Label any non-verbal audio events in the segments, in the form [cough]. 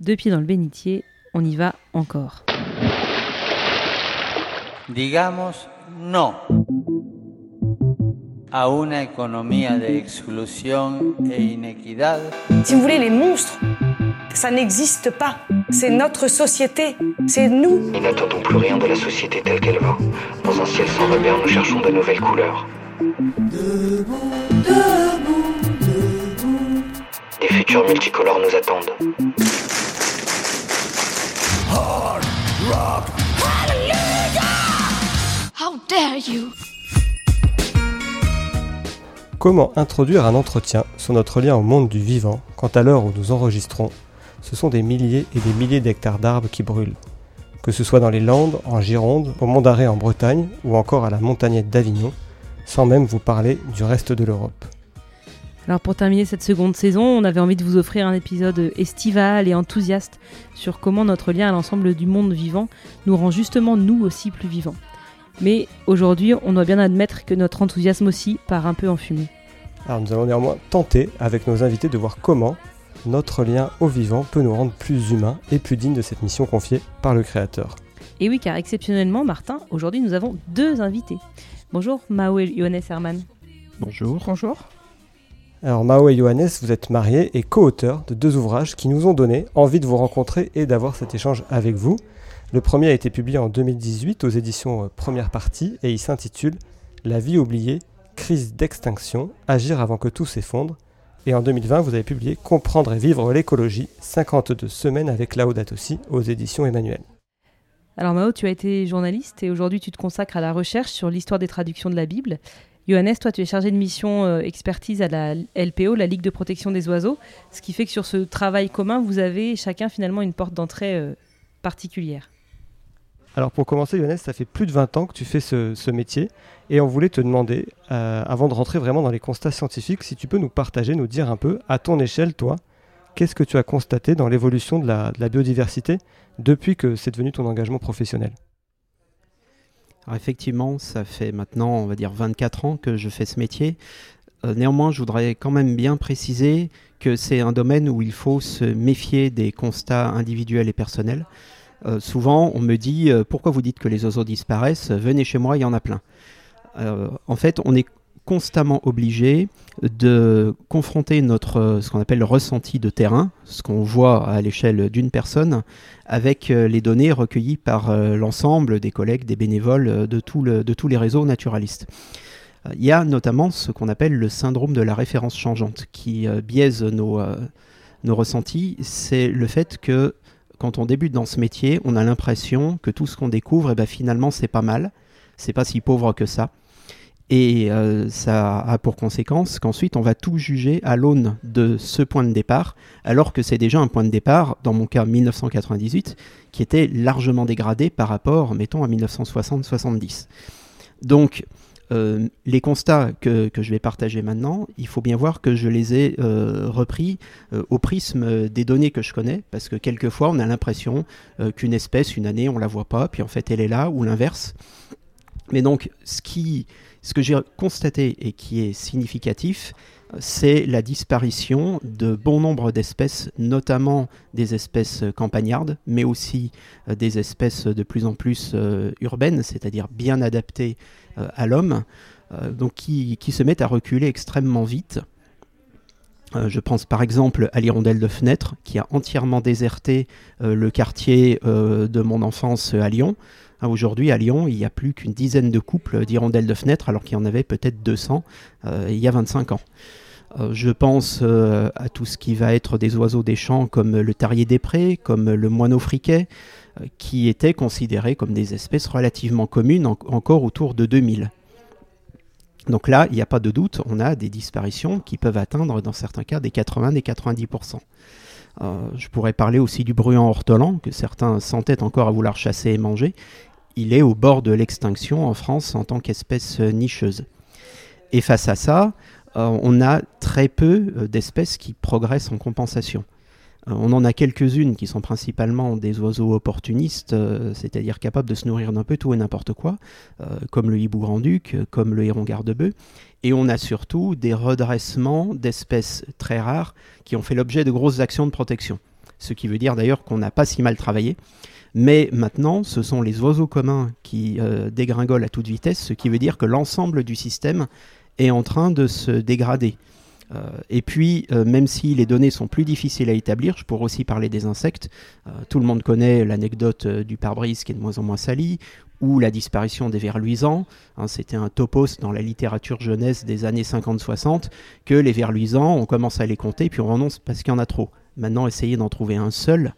Deux pieds dans le bénitier, on y va encore. Digamos no a una economía de exclusión e inequidad. Si vous voulez, les monstres, ça n'existe pas. C'est notre société, c'est nous. Nous n'attendons plus rien de la société telle qu'elle va. Dans un ciel sans repère, nous cherchons de nouvelles couleurs. Des futurs multicolores nous attendent. How dare you? Comment introduire un entretien sur notre lien au monde du vivant quand à l'heure où nous enregistrons, ce sont des milliers et des milliers d'hectares d'arbres qui brûlent. Que ce soit dans les Landes, en Gironde, au Mont d'Arrée en Bretagne ou encore à la montagnette d'Avignon, sans même vous parler du reste de l'Europe. Alors pour terminer cette seconde saison, on avait envie de vous offrir un épisode estival et enthousiaste sur comment notre lien à l'ensemble du monde vivant nous rend justement nous aussi plus vivants. Mais aujourd'hui, on doit bien admettre que notre enthousiasme aussi part un peu en fumée. Alors nous allons néanmoins tenter avec nos invités de voir comment notre lien au vivant peut nous rendre plus humains et plus dignes de cette mission confiée par le Créateur. Et oui, car exceptionnellement, Martin, aujourd'hui nous avons deux invités. Bonjour Mao et Johannes Hermann. Bonjour. Bonjour. Alors Mao et Johannes, vous êtes mariés et co-auteurs de deux ouvrages qui nous ont donné envie de vous rencontrer et d'avoir cet échange avec vous. Le premier a été publié en 2018 aux éditions euh, Première Partie et il s'intitule La vie oubliée, crise d'extinction, agir avant que tout s'effondre. Et en 2020, vous avez publié Comprendre et vivre l'écologie, 52 semaines avec Laudato Si aux éditions Emmanuel. Alors Mao, tu as été journaliste et aujourd'hui tu te consacres à la recherche sur l'histoire des traductions de la Bible. Johannes, toi tu es chargé de mission euh, expertise à la LPO, la Ligue de protection des oiseaux, ce qui fait que sur ce travail commun, vous avez chacun finalement une porte d'entrée euh, particulière. Alors pour commencer, Johannes, ça fait plus de 20 ans que tu fais ce, métier. Et on voulait te demander, euh, avant de rentrer vraiment dans les constats scientifiques, si tu peux nous partager, nous dire un peu, à ton échelle, toi, qu'est-ce que tu as constaté dans l'évolution de la biodiversité depuis que c'est devenu ton engagement professionnel? Effectivement, ça fait maintenant, on va dire, 24 ans que je fais ce métier. Euh, néanmoins, je voudrais quand même bien préciser que c'est un domaine où il faut se méfier des constats individuels et personnels. Euh, souvent, on me dit euh, pourquoi vous dites que les oiseaux disparaissent? Venez chez moi, il y en a plein. En fait, on est constamment obligé de confronter notre ce qu'on appelle le ressenti de terrain, ce qu'on voit à l'échelle d'une personne, avec les données recueillies par l'ensemble des collègues, des bénévoles de, tout le, de tous les réseaux naturalistes. Il y a notamment ce qu'on appelle le syndrome de la référence changeante qui biaise nos, nos ressentis. C'est le fait que quand on débute dans ce métier, on a l'impression que tout ce qu'on découvre, eh ben, finalement, c'est pas mal. C'est pas si pauvre que ça. Et euh, ça a pour conséquence qu'ensuite, on va tout juger à l'aune de ce point de départ, alors que c'est déjà un point de départ, dans mon cas 1998, qui était largement dégradé par rapport, mettons, à 1960-70. Donc, euh, les constats que, je vais partager maintenant, il faut bien voir que je les ai euh, repris au prisme des données que je connais, parce que quelquefois on a l'impression qu'une espèce, une année, on la voit pas, puis en fait elle est là, ou l'inverse. Mais donc, ce, qui, ce que j'ai constaté et qui est significatif, c'est la disparition de bon nombre d'espèces, notamment des espèces campagnardes, mais aussi euh, des espèces de plus en plus euh, urbaines, c'est-à-dire bien adaptées euh, à l'homme, donc qui, qui, se mettent à reculer extrêmement vite. je pense par exemple à l'hirondelle de fenêtre, qui a entièrement déserté le quartier de mon enfance à Lyon. Aujourd'hui, à Lyon, il n'y a plus qu'une dizaine de couples d'hirondelles de fenêtre, alors qu'il y en avait peut-être 200 euh, il y a 25 ans. Euh, je pense euh, à tout ce qui va être des oiseaux des champs, comme le tarier des prés, comme le moineau friquet, qui étaient considérés comme des espèces relativement communes en encore autour de 2000. Donc là, il n'y a pas de doute, on a des disparitions qui peuvent atteindre dans certains cas des 80 et 90%. Euh, je pourrais parler aussi du bruant ortolan, que certains s'entêtent encore à vouloir chasser et manger. Il est au bord de l'extinction en France en tant qu'espèce nicheuse. Et face à ça, euh, on a très peu euh, d'espèces qui progressent en compensation. Euh, on en a quelques-unes qui sont principalement des oiseaux opportunistes, euh, c'est-à-dire capables de se nourrir d'un peu tout et n'importe quoi, euh, comme le hibou grand-duc, comme le héron garde-bœuf. Et on a surtout des redressements d'espèces très rares qui ont fait l'objet de grosses actions de protection. ce qui veut dire d'ailleurs qu'on n'a pas si mal travaillé. Mais maintenant, ce sont les oiseaux communs qui euh, dégringolent à toute vitesse, ce qui veut dire que l'ensemble du système est en train de se dégrader. Euh, et puis, euh, même si les données sont plus difficiles à établir, je pourrais aussi parler des insectes. Tout le monde connaît l'anecdote du pare-brise qui est de moins en moins sali, ou la disparition des vers luisants. Hein, C'était un topos dans la littérature jeunesse des années 50-60, que les vers luisants, on commence à les compter, puis on renonce parce qu'il y en a trop. Maintenant, essayer d'en trouver un seul,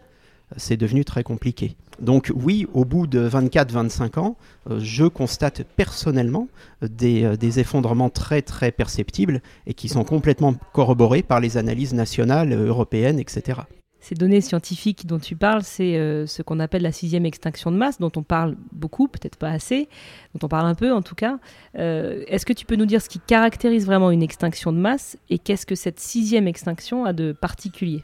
c'est devenu très compliqué. Donc oui, au bout de 24-25 ans, euh, je constate personnellement euh, des, euh, des, effondrements très très perceptibles et qui sont complètement corroborés par les analyses nationales, européennes, etc. Ces données scientifiques dont tu parles, c'est ce qu'on appelle la sixième extinction de masse, dont on parle beaucoup, peut-être pas assez, dont on parle un peu en tout cas. Est-ce que tu peux nous dire ce qui caractérise vraiment une extinction de masse et qu'est-ce que cette sixième extinction a de particulier?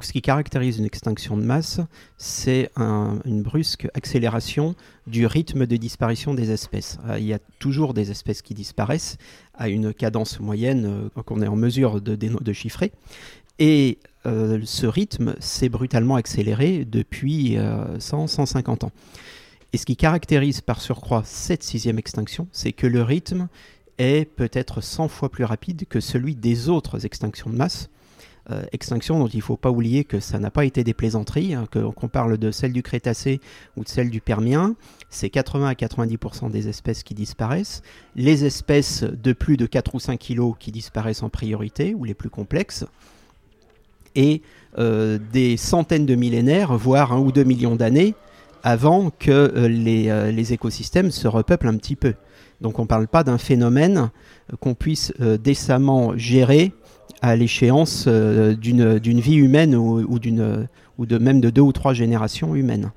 Ce qui caractérise une extinction de masse, c'est une brusque accélération du rythme de disparition des espèces. Euh, il y a toujours des espèces qui disparaissent à une cadence moyenne euh, qu'on est en mesure de, chiffrer. Et euh, ce rythme s'est brutalement accéléré depuis 100-150 ans. Et ce qui caractérise par surcroît cette sixième extinction, c'est que le rythme est peut-être 100 fois plus rapide que celui des autres extinctions de masse euh, extinction dont il ne faut pas oublier que ça n'a pas été des plaisanteries, hein, qu'on parle de celle du Crétacé ou de celle du Permien, c'est 80 à 90% des espèces qui disparaissent. Les espèces de plus de 4 ou 5 kilos qui disparaissent en priorité, ou les plus complexes, et euh, des centaines de millénaires, voire un ou deux millions d'années, avant que euh, les, les, écosystèmes se repeuplent un petit peu. Donc on ne parle pas d'un phénomène qu'on puisse décemment gérer à l'échéance euh, d'une vie humaine ou, ou, ou de même de deux ou trois générations humaines.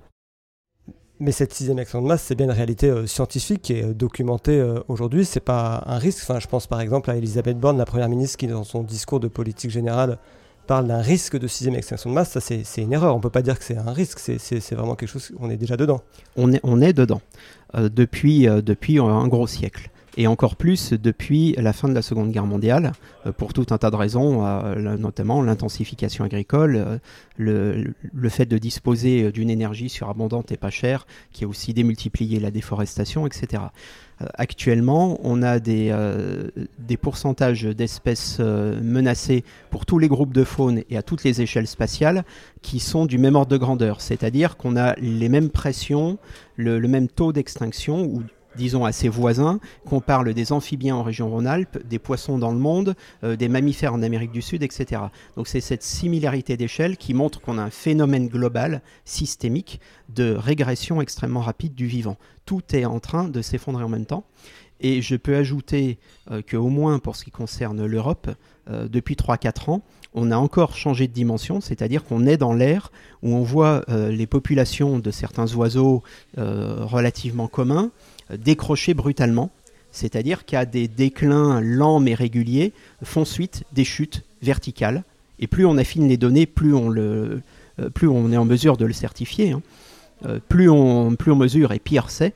Mais cette sixième action de masse, c'est bien une réalité euh, scientifique et euh, documentée aujourd'hui. C'est pas un risque. Enfin, je pense par exemple à Elisabeth Borne, la première ministre, qui dans son discours de politique générale parle d'un risque de sixième extinction de masse. Ça, c'est une erreur. On peut pas dire que c'est un risque. C'est vraiment quelque chose. On est déjà dedans. On est, on est dedans depuis, depuis un gros siècle et encore plus depuis la fin de la Seconde Guerre mondiale, euh, pour tout un tas de raisons, euh, notamment l'intensification agricole, euh, le, fait de disposer d'une énergie surabondante et pas chère, qui a aussi démultiplié la déforestation, etc. Actuellement, on a des, des pourcentages d'espèces menacées pour tous les groupes de faune et à toutes les échelles spatiales qui sont du même ordre de grandeur, c'est-à-dire qu'on a les mêmes pressions, le, le même taux d'extinction ou disons, à ses voisins, qu'on parle des amphibiens en région Rhône-Alpes, des poissons dans le monde, euh, des mammifères en Amérique du Sud, etc. Donc c'est cette similarité d'échelle qui montre qu'on a un phénomène global, systémique, de régression extrêmement rapide du vivant. Tout est en train de s'effondrer en même temps. Et je peux ajouter euh, qu'au moins pour ce qui concerne l'Europe, euh, depuis 3-4 ans, on a encore changé de dimension, c'est-à-dire qu'on est dans l'ère où on voit les populations de certains oiseaux relativement communs décrocher brutalement, c'est-à-dire qu'à des déclins lents mais réguliers font suite des chutes verticales. Et plus on affine les données, plus on, le, euh, plus on est en mesure de le certifier. Hein. Euh, plus, on, plus on mesure et pire c'est.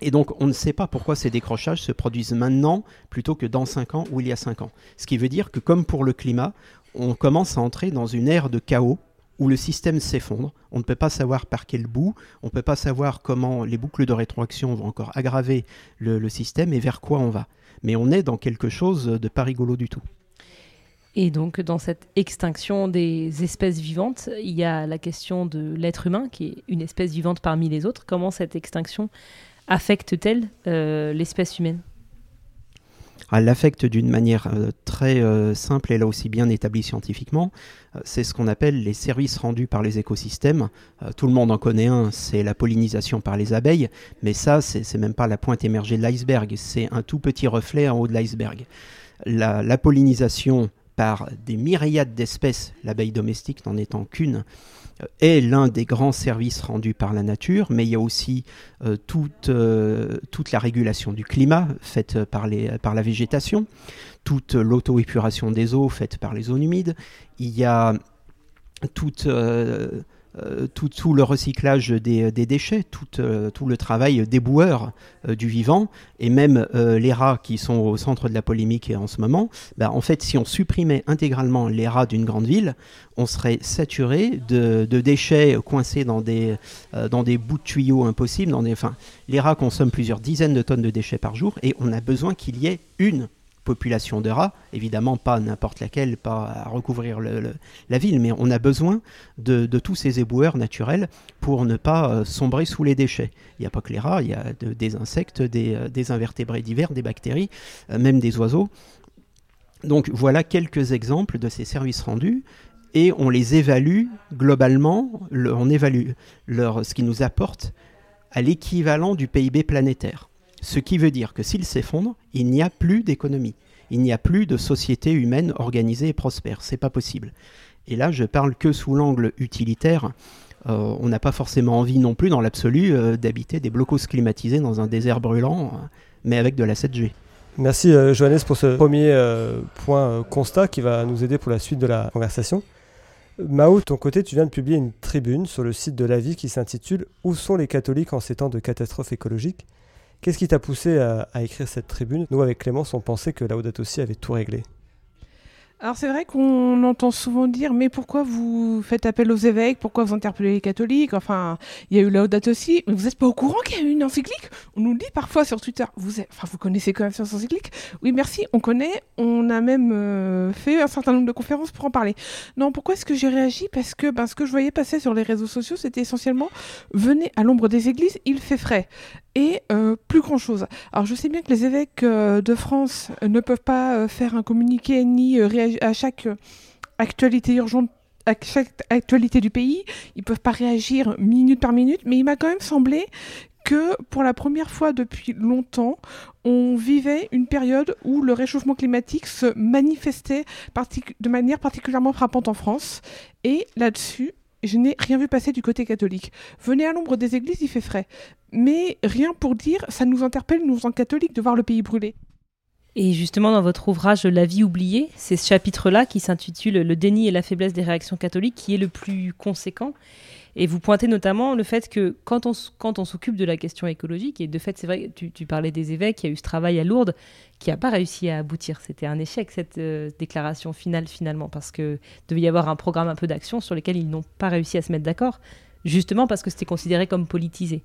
Et donc on ne sait pas pourquoi ces décrochages se produisent maintenant plutôt que dans 5 ans ou il y a 5 ans. Ce qui veut dire que comme pour le climat, on commence à entrer dans une ère de chaos où le système s'effondre. On ne peut pas savoir par quel bout, on ne peut pas savoir comment les boucles de rétroaction vont encore aggraver le, système et vers quoi on va. Mais on est dans quelque chose de pas rigolo du tout. Et donc, dans cette extinction des espèces vivantes, il y a la question de l'être humain, qui est une espèce vivante parmi les autres. Comment cette extinction affecte-t-elle euh, l'espèce humaine? Elle l'affecte d'une manière euh, très euh, simple et là aussi bien établie scientifiquement. Euh, c'est ce qu'on appelle les services rendus par les écosystèmes. tout le monde en connaît un, c'est la pollinisation par les abeilles, mais ça, c'est même pas la pointe émergée de l'iceberg, c'est un tout petit reflet en haut de l'iceberg. la pollinisation par des myriades d'espèces, l'abeille domestique n'en étant qu'une, est l'un des grands services rendus par la nature, mais il y a aussi euh, toute, euh, toute la régulation du climat faite par, les, par la végétation, toute l'auto-épuration des eaux faite par les zones humides, il y a toute euh, tout, tout, le recyclage des, des déchets, tout, euh, tout, le travail déboueur euh, du vivant, et même les rats qui sont au centre de la polémique en ce moment, bah, en fait, si on supprimait intégralement les rats d'une grande ville, on serait saturé de, déchets coincés dans des, dans des bouts de tuyaux impossibles. Dans des, enfin, les rats consomment plusieurs dizaines de tonnes de déchets par jour, et on a besoin qu'il y ait une population de rats, évidemment pas n'importe laquelle, pas à recouvrir la ville, mais on a besoin de, tous ces éboueurs naturels pour ne pas euh, sombrer sous les déchets. Il n'y a pas que les rats, il y a des insectes, euh, des, invertébrés divers, des bactéries, euh, même des oiseaux. Donc voilà quelques exemples de ces services rendus et on les évalue globalement, on évalue ce qu'ils nous apportent à l'équivalent du PIB planétaire. Ce qui veut dire que s'il s'effondre, il n'y a plus d'économie. Il n'y a plus de société humaine organisée et prospère. C'est pas possible. Et là, je parle que sous l'angle utilitaire. Euh, on n'a pas forcément envie non plus, dans l'absolu, euh, d'habiter des blocos climatisés dans un désert brûlant, euh, mais avec de la 7G. Merci Johannes pour ce premier point constat qui va nous aider pour la suite de la conversation. Mao, ton côté, tu viens de publier une tribune sur le site de la vie qui s'intitule Où sont les catholiques en ces temps de catastrophe écologique? Qu'est-ce qui t'a poussé à, écrire cette tribune? Nous, avec Clémence, on pensait que Laudato aussi avait tout réglé. Alors c'est vrai qu'on entend souvent dire mais pourquoi vous faites appel aux évêques? Pourquoi vous interpellez les catholiques? Enfin, il y a eu Laudato aussi. Vous n'êtes pas au courant qu'il y a eu une encyclique? On nous le dit parfois sur Twitter. Vous, enfin, vous connaissez quand même cette encyclique? Oui, merci, on connaît. On a même euh, fait un certain nombre de conférences pour en parler. Non, pourquoi est-ce que j'ai réagi? Parce que ben, ce que je voyais passer sur les réseaux sociaux, c'était essentiellement venez à l'ombre des églises, il fait frais et euh, plus grand chose. Alors je sais bien que les évêques euh, de France ne peuvent pas euh, faire un communiqué ni réagir à chaque actualité urgente à chaque actualité du pays, ils peuvent pas réagir minute par minute, mais il m'a quand même semblé que pour la première fois depuis longtemps, on vivait une période où le réchauffement climatique se manifestait de manière particulièrement frappante en France. Et là-dessus, je n'ai rien vu passer du côté catholique. Venez à l'ombre des églises, il fait frais. Mais rien pour dire, ça nous interpelle, nous en catholiques, de voir le pays brûler. Et justement, dans votre ouvrage La vie oubliée, c'est ce chapitre-là qui s'intitule Le déni et la faiblesse des réactions catholiques qui est le plus conséquent. Et vous pointez notamment le fait que quand on, quand on s'occupe de la question écologique, et de fait, c'est vrai, tu, tu parlais des évêques, il y a eu ce travail à Lourdes qui n'a pas réussi à aboutir. C'était un échec, cette euh, déclaration finale, finalement, parce qu'il devait y avoir un programme un peu d'action sur lequel ils n'ont pas réussi à se mettre d'accord justement parce que c'était considéré comme politisé.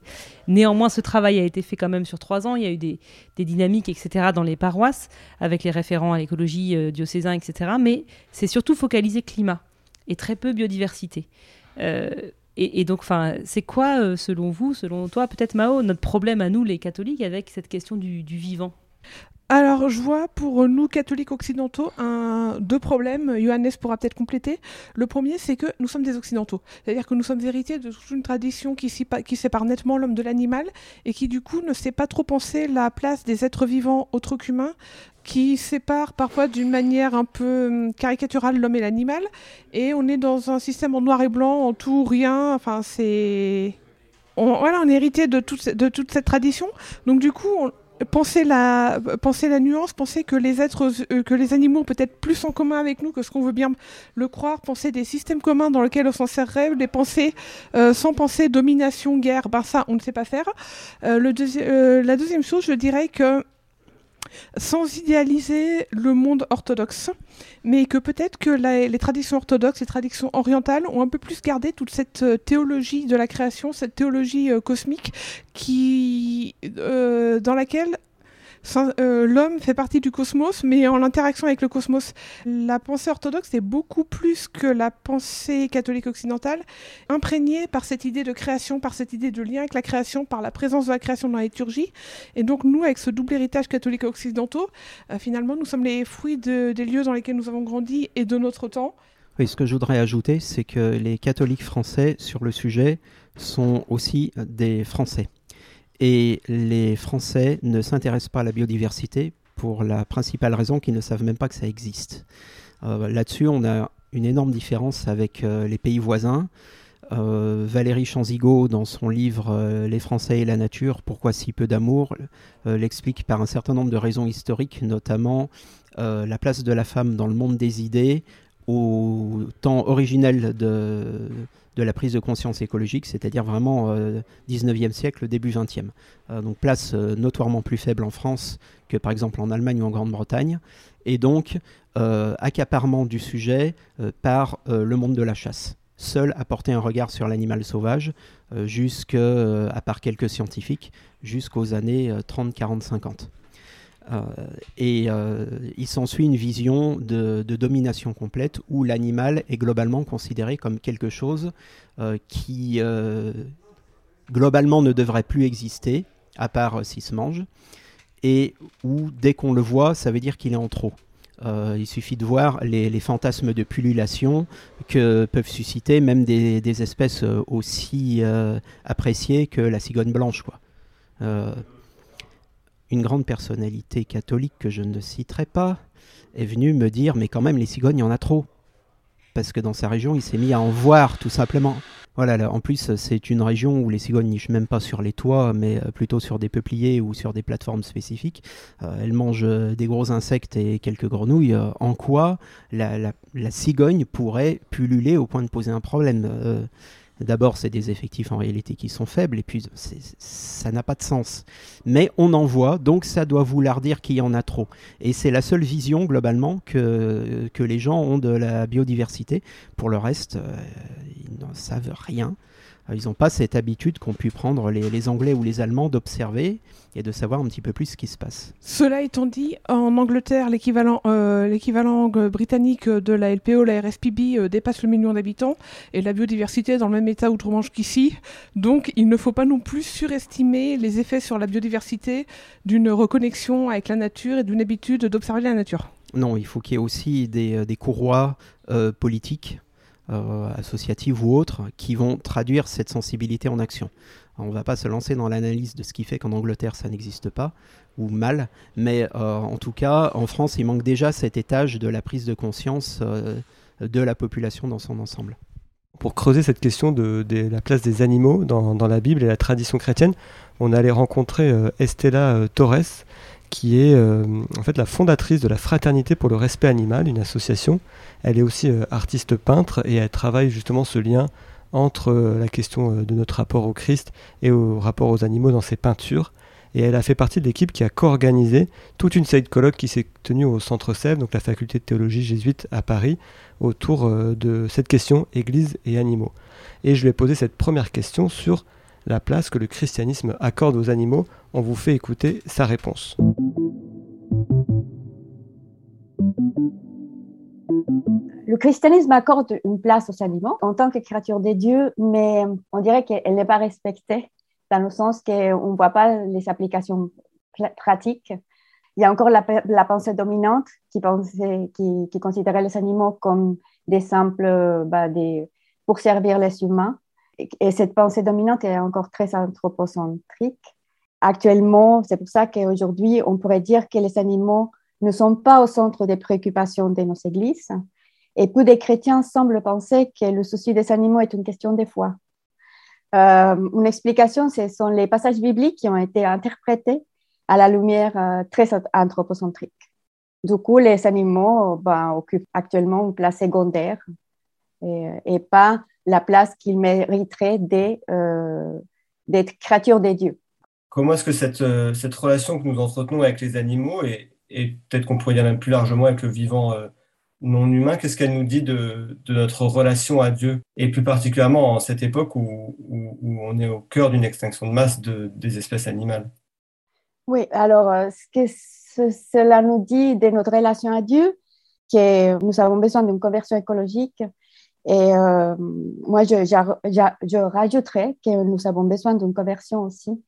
Néanmoins, ce travail a été fait quand même sur trois ans. Il y a eu des, dynamiques, etc., dans les paroisses, avec les référents à l'écologie euh, diocésain, etc. Mais c'est surtout focalisé climat et très peu biodiversité. Euh, et, donc, c'est quoi, euh, selon vous, selon toi, peut-être Mao, notre problème à nous, les catholiques, avec cette question du, vivant? Alors, je vois pour nous, catholiques occidentaux, deux problèmes. Johannes pourra peut-être compléter. Le premier, c'est que nous sommes des occidentaux. C'est-à-dire que nous sommes héritiers de toute une tradition qui, qui sépare nettement l'homme de l'animal et qui, du coup, ne sait pas trop penser la place des êtres vivants autres qu'humains qui sépare parfois d'une manière un peu hum, caricaturale l'homme et l'animal. Et on est dans un système en noir et blanc, en tout, rien. Enfin, c'est. On, voilà, on est hérité de toute, de toute cette tradition. Donc, du coup, penser la, penser la nuance, penser que les êtres, euh, que les animaux ont peut-être plus en commun avec nous que ce qu'on veut bien le croire, penser des systèmes communs dans lesquels on s'en serrait, les penser euh, sans penser domination, guerre, ben ça, on ne sait pas faire. Euh, le la deuxième chose, je dirais que sans idéaliser le monde orthodoxe, mais que peut-être que les traditions orthodoxes, les traditions orientales ont un peu plus gardé toute cette euh, théologie de la création, cette théologie euh, cosmique euh, dans laquelle euh, l'homme fait partie du cosmos, mais en l'interaction avec le cosmos. La pensée orthodoxe est beaucoup plus que la pensée catholique occidentale, imprégnée par cette idée de création, par cette idée de lien avec la création, par la présence de la création dans la liturgie. Et donc nous, avec ce double héritage catholique occidentaux, euh, finalement, nous sommes les fruits des lieux dans lesquels nous avons grandi et de notre temps. Oui, ce que je voudrais ajouter, c'est que les catholiques français sur le sujet sont aussi des Français. Et les Français ne s'intéressent pas à la biodiversité pour la principale raison qu'ils ne savent même pas que ça existe. Euh, là-dessus, on a une énorme différence avec euh, les pays voisins. Euh, Valérie Chanzigo, dans son livre Les Français et la nature, pourquoi si peu d'amour, l'explique par un certain nombre de raisons historiques, notamment la place de la femme dans le monde des idées, au temps originel de, de la prise de conscience écologique, c'est-à-dire vraiment 19e siècle, début 20e. donc place notoirement plus faible en France que par exemple en Allemagne ou en Grande-Bretagne, et donc accaparement du sujet par le monde de la chasse seul à porter un regard sur l'animal sauvage, euh, euh, à part quelques scientifiques, jusqu'aux années 30, 40, 50. Et euh, il s'ensuit une vision de, domination complète où l'animal est globalement considéré comme quelque chose qui globalement ne devrait plus exister, à part s'il se mange, et où dès qu'on le voit, ça veut dire qu'il est en trop. Euh, il suffit de voir les, fantasmes de pullulation que peuvent susciter même des, espèces euh, aussi euh, appréciées que la cigogne blanche. Quoi. Une grande personnalité catholique que je ne citerai pas est venue me dire mais quand même les cigognes il y en a trop parce que dans sa région il s'est mis à en voir tout simplement voilà, en plus, c'est une région où les cigognes nichent même pas sur les toits, mais euh, plutôt sur des peupliers ou sur des plateformes spécifiques. Euh, elles mangent euh, des gros insectes et quelques grenouilles. en quoi la, cigogne pourrait pulluler au point de poser un problème? D'abord, c'est des effectifs en réalité qui sont faibles, et puis ça n'a pas de sens. Mais on en voit, donc ça doit vouloir dire qu'il y en a trop. Et c'est la seule vision, globalement, que, que les gens ont de la biodiversité. Pour le reste, ils n'en savent rien. Euh, ils n'ont pas cette habitude qu'ont pu prendre les, Anglais ou les Allemands d'observer et de savoir un petit peu plus ce qui se passe. Cela étant dit, en Angleterre, l'équivalent euh, britannique de la LPO, la RSPB, euh, dépasse le million d'habitants et la biodiversité est dans le même état outre-Manche qu'ici. Donc il ne faut pas non plus surestimer les effets sur la biodiversité d'une reconnexion avec la nature et d'une habitude d'observer la nature. Non, il faut qu'il y ait aussi des, des courroies politiques euh, associatives ou autres, qui vont traduire cette sensibilité en action. on ne va pas se lancer dans l'analyse de ce qui fait qu'en Angleterre ça n'existe pas, ou mal, mais euh, en tout cas, en France, il manque déjà cet étage de la prise de conscience euh, de la population dans son ensemble. Pour creuser cette question de, la place des animaux dans, dans, la Bible et la tradition chrétienne, on allait rencontrer Estella Torres, qui est en fait la fondatrice de la Fraternité pour le respect animal, une association elle est aussi euh, artiste peintre et elle travaille justement ce lien entre euh, la question euh, de notre rapport au Christ et au rapport aux animaux dans ses peintures. Et elle a fait partie de l'équipe qui a co-organisé toute une série de colloques qui s'est tenue au Centre Sèvres, donc la faculté de théologie jésuite à Paris, autour de cette question Église et animaux. Et je lui ai posé cette première question sur la place que le christianisme accorde aux animaux. On vous fait écouter sa réponse. Le christianisme accorde une place aux animaux en tant que créature des dieux, mais on dirait qu'elle n'est pas respectée dans le sens qu'on ne voit pas les applications pratiques. Il y a encore la, pensée dominante qui, considérait les animaux comme des simples bah, pour servir les humains. Et, cette pensée dominante est encore très anthropocentrique. Actuellement, c'est pour ça qu'aujourd'hui, on pourrait dire que les animaux ne sont pas au centre des préoccupations de nos églises. Et peu des chrétiens semblent penser que le souci des animaux est une question des foi. Euh, une explication, ce sont les passages bibliques qui ont été interprétés à la lumière euh, très anthropocentrique. Du coup, les animaux ben, occupent actuellement une place secondaire et, pas la place qu'ils mériteraient euh, d'être créatures des dieux. Comment est-ce que cette, cette relation que nous entretenons avec les animaux et, et peut-être qu'on pourrait dire même plus largement avec le vivant non humain, qu'est-ce qu'elle nous dit de, notre relation à Dieu? Et plus particulièrement en cette époque où, on est au cœur d'une extinction de masse des espèces animales. Oui, alors euh, ce que cela nous dit de notre relation à Dieu, que nous avons besoin d'une conversion écologique. Et euh, moi, je, je, rajouterais que nous avons besoin d'une conversion aussi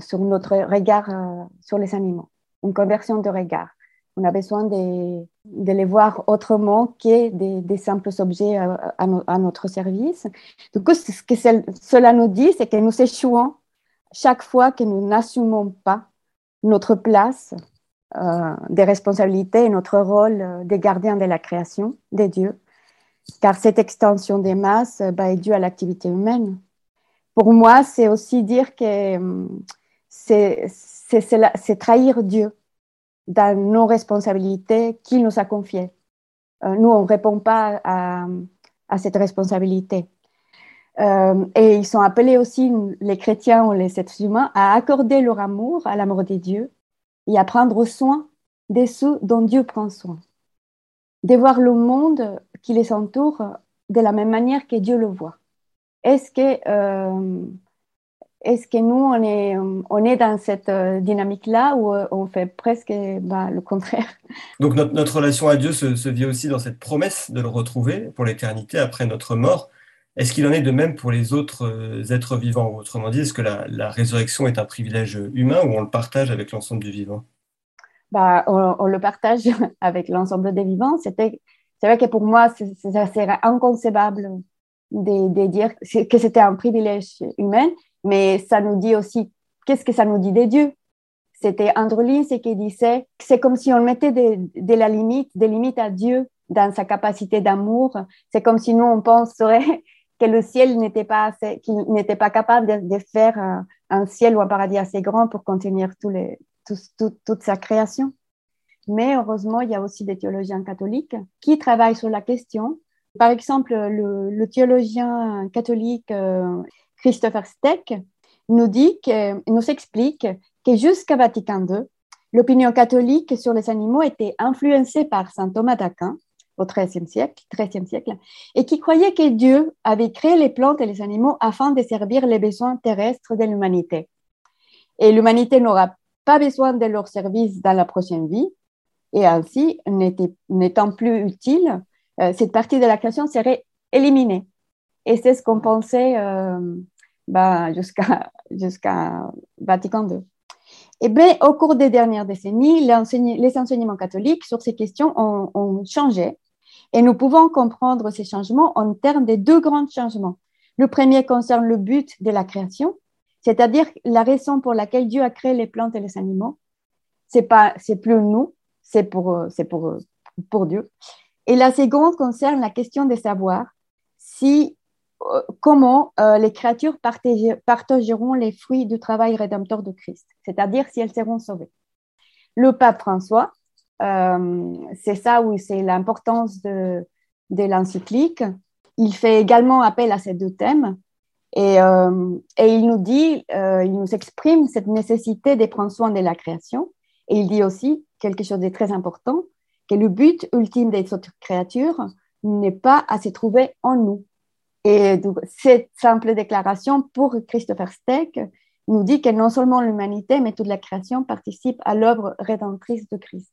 sur notre regard euh, sur les animaux, une conversion de regard. On a besoin de, les voir autrement que des, simples objets à, notre service. Du coup, ce que cela nous dit, c'est que nous échouons chaque fois que nous n'assumons pas notre place euh, des responsabilités et notre rôle euh, de gardien de la création des dieux, car cette extension des masses bah, est due à l'activité humaine. Pour moi, c'est aussi dire que hum, c'est trahir Dieu dans nos responsabilités qu'il nous a confiées. nous, on ne répond pas à, à cette responsabilité. Euh, et ils sont appelés aussi, les chrétiens ou les êtres humains, à accorder leur amour à l'amour des dieux et à prendre soin des ceux dont Dieu prend soin. De voir le monde qui les entoure de la même manière que Dieu le voit. Est-ce que, euh, est que nous, on est, on est dans cette euh, dynamique-là ou on fait presque bah, le contraire? [laughs] Donc notre, notre relation à Dieu se, se, vit aussi dans cette promesse de le retrouver pour l'éternité après notre mort. Est-ce qu'il en est de même pour les autres euh, êtres vivants? Autrement dit, est-ce que la, résurrection est un privilège humain ou on le partage avec l'ensemble du vivant bah, on, le partage [laughs] avec l'ensemble des vivants. C'était, c'est vrai que pour moi, ça serait inconcevable de, dire que c'était un privilège humain, mais ça nous dit aussi qu'est-ce que ça nous dit des dieux. C'était Andrew qui disait c'est comme si on mettait de, la limite, des limites à Dieu dans sa capacité d'amour. C'est comme si nous, on penserait [laughs] que le ciel n'était pas n'était pas capable de, faire un, ciel ou un paradis assez grand pour contenir toute sa création. Mais heureusement, il y a aussi des théologiens catholiques qui travaillent sur la question. Par exemple, le, théologien catholique euh, Christopher Steck nous dit nous explique que jusqu'à Vatican II, l'opinion catholique sur les animaux était influencée par saint Thomas d'Aquin au XIIIe siècle, siècle, et qui croyait que Dieu avait créé les plantes et les animaux afin de servir les besoins terrestres de l'humanité. Et l'humanité n'aura pas besoin de leur service dans la prochaine vie, et ainsi, n'étant plus utile, euh, cette partie de la création serait éliminée. Et c'est ce qu'on pensait euh, ben, jusqu'à [laughs] Vatican II. Et bien, au cours des dernières décennies, les enseignements catholiques sur ces questions ont, ont changé et nous pouvons comprendre ces changements en termes de deux grands changements. Le premier concerne le but de la création, c'est-à-dire la raison pour laquelle Dieu a créé les plantes et les animaux. C'est pas, c'est plus nous, c'est pour, c'est pour, pour Dieu. Et la seconde concerne la question de savoir si, euh, comment euh, les créatures partageront les fruits du travail rédempteur de Christ, c'est-à-dire si elles seront sauvées. Le pape François euh, c'est ça où c'est l'importance de, de l'encyclique. Il fait également appel à ces deux thèmes et, euh, et il nous dit, euh, il nous exprime cette nécessité de prendre soin de la création. Et il dit aussi quelque chose de très important, que le but ultime des autres créatures n'est pas à se trouver en nous. Et donc, cette simple déclaration pour Christopher Steck nous dit que non seulement l'humanité, mais toute la création participe à l'œuvre rédemptrice de Christ.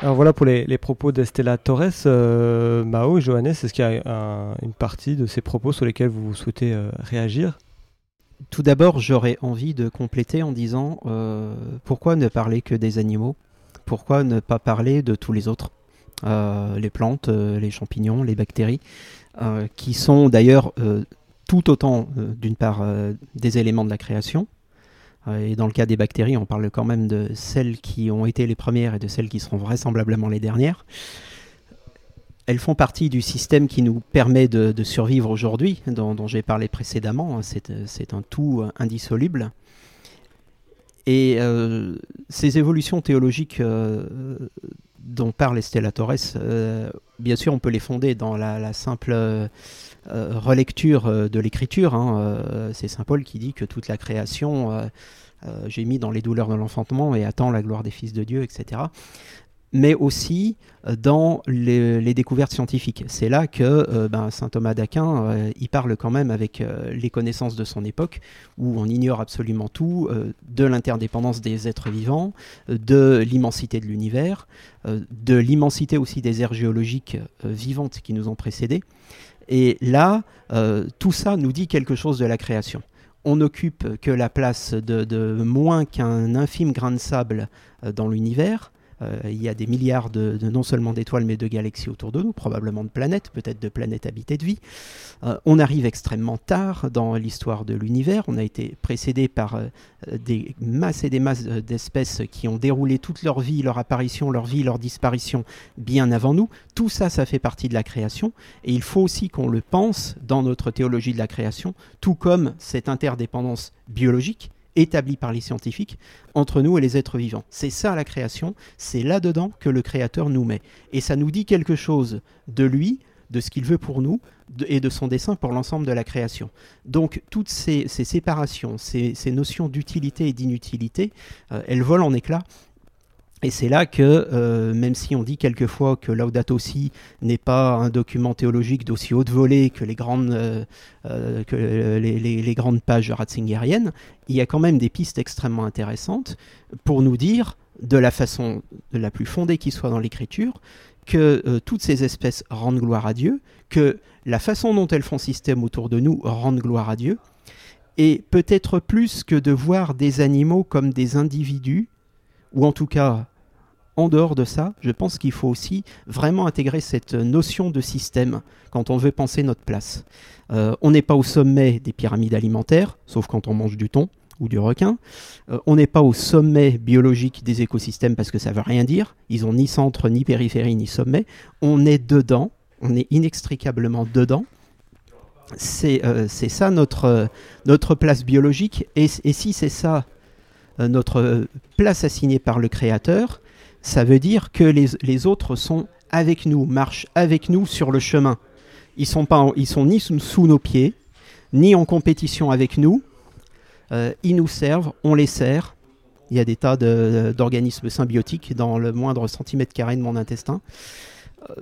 Alors voilà pour les, propos d'Estella Torres. Euh, Mao et Johannes, est-ce qu'il y a une partie de ces propos sur lesquels vous souhaitez euh, réagir? Tout d'abord, j'aurais envie de compléter en disant euh, pourquoi ne parler que des animaux? Pourquoi ne pas parler de tous les autres? Les plantes, les champignons, les bactéries, qui sont d'ailleurs tout autant, d'une part, des éléments de la création, euh, et dans le cas des bactéries, on parle quand même de celles qui ont été les premières et de celles qui seront vraisemblablement les dernières. Elles font partie du système qui nous permet de, survivre aujourd'hui, dont, j'ai parlé précédemment. C'est un tout indissoluble. Et euh, ces évolutions théologiques euh, dont parle Estella Torres, bien sûr, on peut les fonder dans la, simple relecture de l'écriture. Hein. C'est Saint Paul qui dit que toute la création euh, j'ai mis dans les douleurs de l'enfantement et attend la gloire des fils de Dieu, etc mais aussi euh, dans les, découvertes scientifiques. C'est là que euh, ben, saint Thomas d'Aquin, il parle quand même avec les connaissances de son époque, où on ignore absolument tout de l'interdépendance des êtres vivants, de l'immensité de l'univers, de l'immensité aussi des aires géologiques vivantes qui nous ont précédés. Et là, tout ça nous dit quelque chose de la création on n'occupe que la place de, moins qu'un infime grain de sable euh, dans l'univers. Euh, il y a des milliards de, non seulement d'étoiles mais de galaxies autour de nous, probablement de planètes, peut-être de planètes habitées de vie. Euh, on arrive extrêmement tard dans l'histoire de l'univers. On a été précédé par euh, des masses et des masses d'espèces qui ont déroulé toute leur vie, leur apparition, leur vie, leur disparition bien avant nous. Tout ça, ça fait partie de la création. Et il faut aussi qu'on le pense dans notre théologie de la création, tout comme cette interdépendance biologique établie par les scientifiques entre nous et les êtres vivants. C'est ça la création, c'est là-dedans que le Créateur nous met. Et ça nous dit quelque chose de lui, de ce qu'il veut pour nous et de son dessein pour l'ensemble de la création. Donc toutes ces, séparations, ces, notions d'utilité et d'inutilité, euh, elles volent en éclats et c'est là que, euh, même si on dit quelquefois que Laudato n'est pas un document théologique d'aussi haute volée que les grandes, euh, euh, que les, grandes pages ratzingeriennes, il y a quand même des pistes extrêmement intéressantes pour nous dire, de la façon la plus fondée qui soit dans l'écriture, que toutes ces espèces rendent gloire à Dieu, que la façon dont elles font système autour de nous rendent gloire à Dieu, et peut-être plus que de voir des animaux comme des individus, ou en tout cas en dehors de ça, je pense qu'il faut aussi vraiment intégrer cette notion de système quand on veut penser notre place. Euh, on n'est pas au sommet des pyramides alimentaires, sauf quand on mange du thon ou du requin. Euh, on n'est pas au sommet biologique des écosystèmes parce que ça veut rien dire. Ils ont ni centre, ni périphérie, ni sommet. On est dedans, on est inextricablement dedans. C'est euh, ça notre, notre place biologique. Et, si c'est ça notre place assignée par le Créateur, ça veut dire que les, autres sont avec nous, marchent avec nous sur le chemin. Ils sont, pas, ils sont ni sous, nos pieds, ni en compétition avec nous. Euh, ils nous servent, on les sert. Il y a des tas d'organismes symbiotiques dans le moindre centimètre carré de mon intestin. Euh,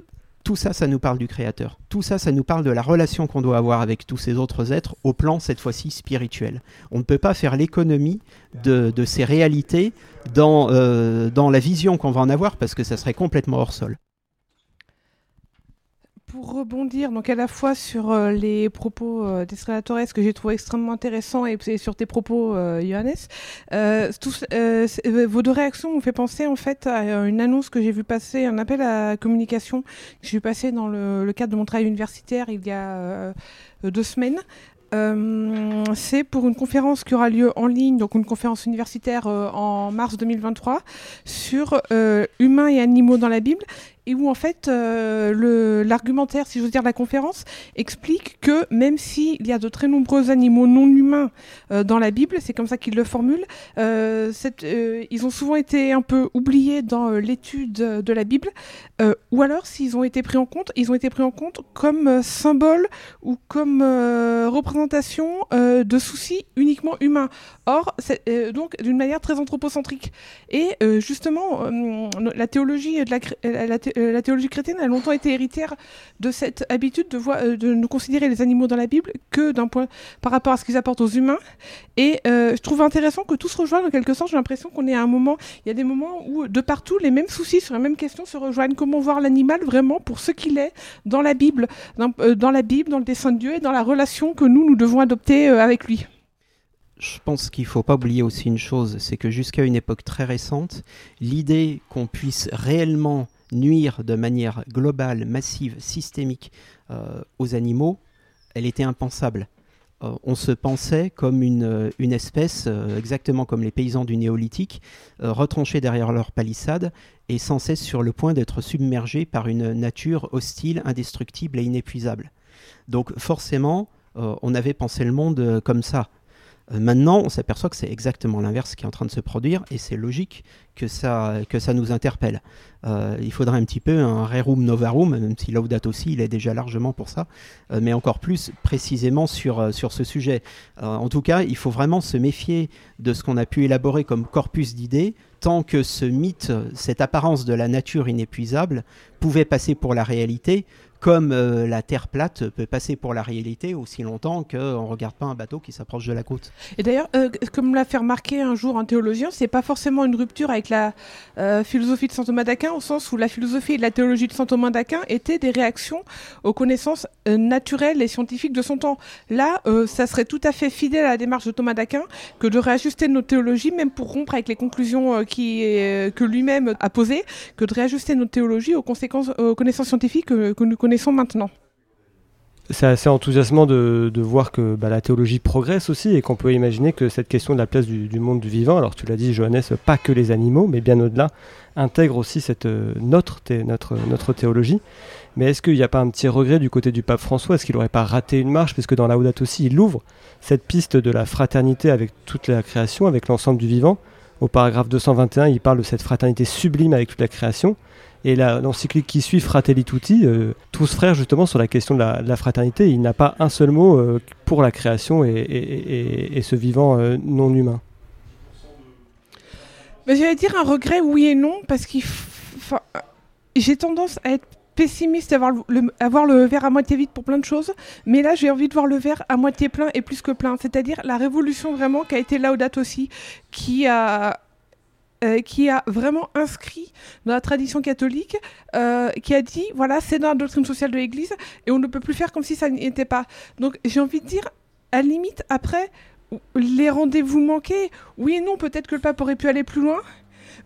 tout ça, ça nous parle du Créateur. Tout ça, ça nous parle de la relation qu'on doit avoir avec tous ces autres êtres au plan, cette fois-ci, spirituel. On ne peut pas faire l'économie de, ces réalités dans, euh, dans la vision qu'on va en avoir parce que ça serait complètement hors sol pour rebondir donc à la fois sur euh, les propos euh, d'Estrella que j'ai trouvé extrêmement intéressants et, sur tes propos euh, Johannes, euh, vos deux réactions m'ont fait penser en fait à une annonce que j'ai vu passer, un appel à communication que j'ai vu passer dans le, cadre de mon travail universitaire il y a deux semaines. c'est pour une conférence qui aura lieu en ligne, donc une conférence universitaire en mars 2023 sur humains et animaux dans la Bible et où en fait euh, l'argumentaire, si j'ose dire, de la conférence explique que même s'il y a de très nombreux animaux non humains euh, dans la Bible, c'est comme ça qu'ils le formulent, euh, ils ont souvent été un peu oubliés dans l'étude de la Bible, ou alors s'ils ont été pris en compte, ils ont été pris en compte comme symbole ou comme représentation de soucis uniquement humains. Or, donc d'une manière très anthropocentrique. Et justement, la théologie de la, la, la théologie chrétienne a longtemps été héritière de cette habitude de, voir, euh, ne considérer les animaux dans la Bible que d'un point par rapport à ce qu'ils apportent aux humains. Et euh, je trouve intéressant que tout se rejoigne en quelque sorte. J'ai l'impression qu'on est à un moment, il y a des moments où de partout les mêmes soucis sur les mêmes questions se rejoignent. Comment voir l'animal vraiment pour ce qu'il est dans la Bible, dans, dans, la Bible, dans le dessein de Dieu et dans la relation que nous nous devons adopter avec lui je pense qu'il ne faut pas oublier aussi une chose, c'est que jusqu'à une époque très récente, l'idée qu'on puisse réellement nuire de manière globale, massive, systémique euh, aux animaux, elle était impensable. Euh, on se pensait comme une, euh, une espèce, exactement comme les paysans du néolithique, retranchés derrière leur palissade et sans cesse sur le point d'être submergés par une nature hostile, indestructible et inépuisable. Donc forcément, on avait pensé le monde comme ça. Euh, maintenant, on s'aperçoit que c'est exactement l'inverse qui est en train de se produire et c'est logique que ça, que ça nous interpelle. Euh, il faudrait un petit peu un rerum novarum, même si Laudato aussi, il est déjà largement pour ça, euh, mais encore plus précisément sur, sur ce sujet. en tout cas, il faut vraiment se méfier de ce qu'on a pu élaborer comme corpus d'idées, tant que ce mythe, cette apparence de la nature inépuisable, pouvait passer pour la réalité comme euh, la Terre plate peut passer pour la réalité aussi longtemps qu'on ne regarde pas un bateau qui s'approche de la côte. Et d'ailleurs, euh, comme l'a fait remarquer un jour un théologien, c'est pas forcément une rupture avec la euh, philosophie de saint Thomas d'Aquin, au sens où la philosophie et la théologie de saint Thomas d'Aquin étaient des réactions aux connaissances naturelles et scientifiques de son temps. Là, ça serait tout à fait fidèle à la démarche de Thomas d'Aquin que de réajuster notre théologie, même pour rompre avec les conclusions qui, que lui-même a posées, que de réajuster notre théologie aux, conséquences, aux connaissances scientifiques que, que nous connaissons C'est assez enthousiasmant de, voir que bah, la théologie progresse aussi et qu'on peut imaginer que cette question de la place du, monde du vivant, alors tu l'as dit Johannes, pas que les animaux, mais bien au-delà, intègre aussi cette, euh, notre, notre, notre théologie. Mais est-ce qu'il n'y a pas un petit regret du côté du pape François? Est-ce qu'il n'aurait pas raté une marche? Parce que dans Laudato aussi, il ouvre cette piste de la fraternité avec toute la création, avec l'ensemble du vivant. Au paragraphe 221, il parle de cette fraternité sublime avec toute la création. Et l'encyclique qui suit, Fratelli Tutti, euh, tous frères justement sur la question de la, fraternité, il n'a pas un seul mot euh, pour la création et, ce vivant euh, non humain. J'allais dire un regret oui et non, parce que j'ai tendance à être pessimiste, avoir le, verre à moitié vide pour plein de choses, mais là j'ai envie de voir le verre à moitié plein et plus que plein, c'est-à-dire la révolution vraiment qui a été Laudato aussi, qui a euh, qui a vraiment inscrit dans la tradition catholique, euh, qui a dit voilà, c'est dans la doctrine sociale de l'Église et on ne peut plus faire comme si ça n'y était pas. Donc j'ai envie de dire, à la limite, après, les rendez-vous manqués, oui et non, peut-être que le pape aurait pu aller plus loin,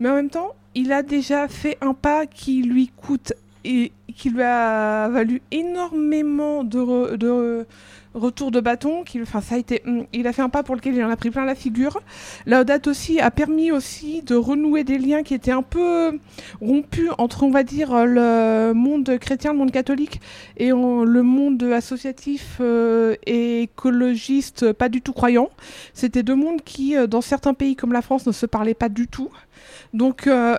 mais en même temps, il a déjà fait un pas qui lui coûte et qui lui a valu énormément de, de retour de bâton. Qui, ça a été, hum, il a fait un pas pour lequel il en a pris plein la figure. La date aussi a permis aussi de renouer des liens qui étaient un peu rompus entre, on va dire, le monde chrétien, le monde catholique, et le monde associatif euh, et écologiste, pas du tout croyant. C'était deux mondes qui, euh, dans certains pays comme la France, ne se parlaient pas du tout. Donc euh,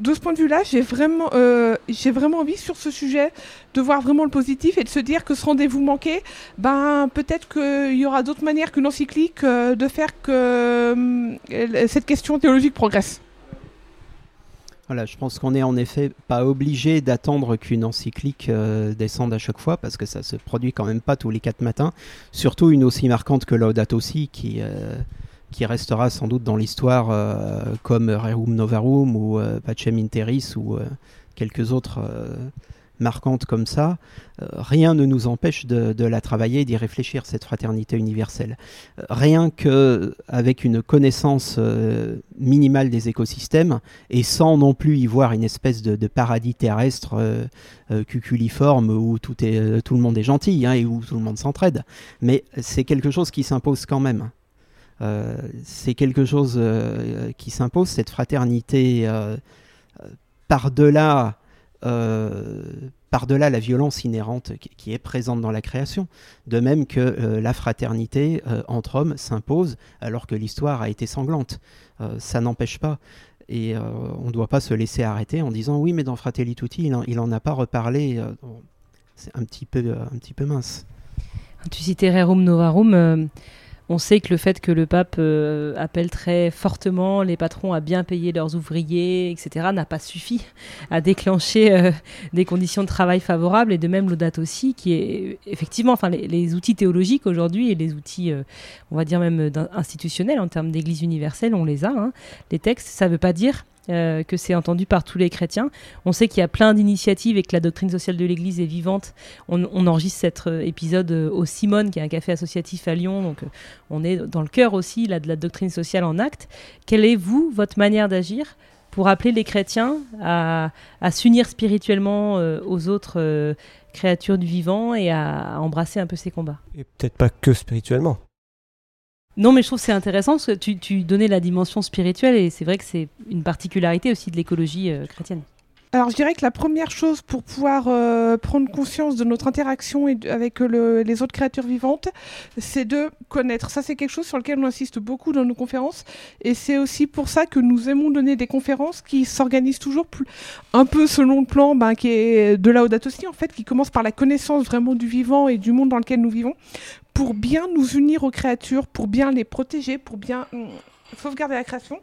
de ce point de vue-là, j'ai vraiment, euh, j'ai vraiment envie sur ce sujet de voir vraiment le positif et de se dire que ce rendez-vous manqué, ben peut-être qu'il y aura d'autres manières qu'une encyclique euh, de faire que euh, cette question théologique progresse. Voilà, je pense qu'on n'est en effet pas obligé d'attendre qu'une encyclique descende à chaque fois parce que ça se produit quand même pas tous les quatre matins. Surtout une aussi marquante que Laudato Si qui qui restera sans doute dans l'histoire euh, comme Rerum Novarum ou euh, Interis ou euh, quelques autres marquantes comme ça, rien ne nous empêche de, la travailler et d'y réfléchir, cette fraternité universelle. rien que avec une connaissance minimale des écosystèmes et sans non plus y voir une espèce de, paradis terrestre cuculiforme où tout, est, tout le monde est gentil hein, et où tout le monde s'entraide. Mais c'est quelque chose qui s'impose quand même. Euh, c'est quelque chose euh, qui s'impose, cette fraternité euh, par-delà par-delà la violence inhérente qui est présente dans la création, de même que la fraternité entre hommes s'impose alors que l'histoire a été sanglante. ça n'empêche pas. Et on ne doit pas se laisser arrêter en disant oui, mais dans Fratelli Tutti, il n'en a pas reparlé. c'est un petit, peu, mince. Tu citais Rerum Novarum. On sait que le fait que le pape euh, appelle très fortement les patrons à bien payer leurs ouvriers, etc., n'a pas suffi à déclencher euh, des conditions de travail favorables. Et de même, l'audate aussi, qui est effectivement, enfin, les, outils théologiques aujourd'hui et les outils, euh, on va dire même institutionnels en termes d'Église universelle, on les a. Hein. Les textes, ça ne veut pas dire euh, que c'est entendu par tous les chrétiens. On sait qu'il y a plein d'initiatives et que la doctrine sociale de l'Église est vivante. On, enregistre cet euh, épisode euh, au Simone, qui est un café associatif à Lyon, donc on est dans le cœur aussi de la doctrine sociale en acte. Quelle est, vous, votre manière d'agir pour appeler les chrétiens à, s'unir spirituellement aux autres créatures du vivant et à embrasser un peu ces combats? Et peut-être pas que spirituellement. Non, mais je trouve que c'est intéressant parce que tu, donnais la dimension spirituelle et c'est vrai que c'est une particularité aussi de l'écologie euh, chrétienne. Alors je dirais que la première chose pour pouvoir euh, prendre conscience de notre interaction avec les autres créatures vivantes, c'est de connaître. Ça c'est quelque chose sur lequel on insiste beaucoup dans nos conférences et c'est aussi pour ça que nous aimons donner des conférences qui s'organisent toujours un peu selon le plan ben, qui est de la aussi en fait, qui commence par la connaissance vraiment du vivant et du monde dans lequel nous vivons pour bien nous unir aux créatures, pour bien les protéger, pour bien hum, sauvegarder la création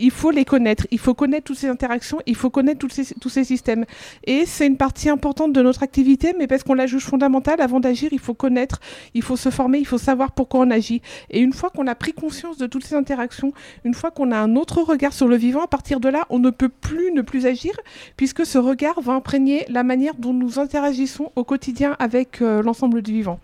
il faut les connaître, il faut connaître toutes ces interactions, il faut connaître tous ces, tous ces systèmes. Et c'est une partie importante de notre activité, mais parce qu'on la juge fondamentale, avant d'agir, il faut connaître, il faut se former, il faut savoir pourquoi on agit. Et une fois qu'on a pris conscience de toutes ces interactions, une fois qu'on a un autre regard sur le vivant, à partir de là, on ne peut plus ne plus agir, puisque ce regard va imprégner la manière dont nous interagissons au quotidien avec euh, l'ensemble du vivant.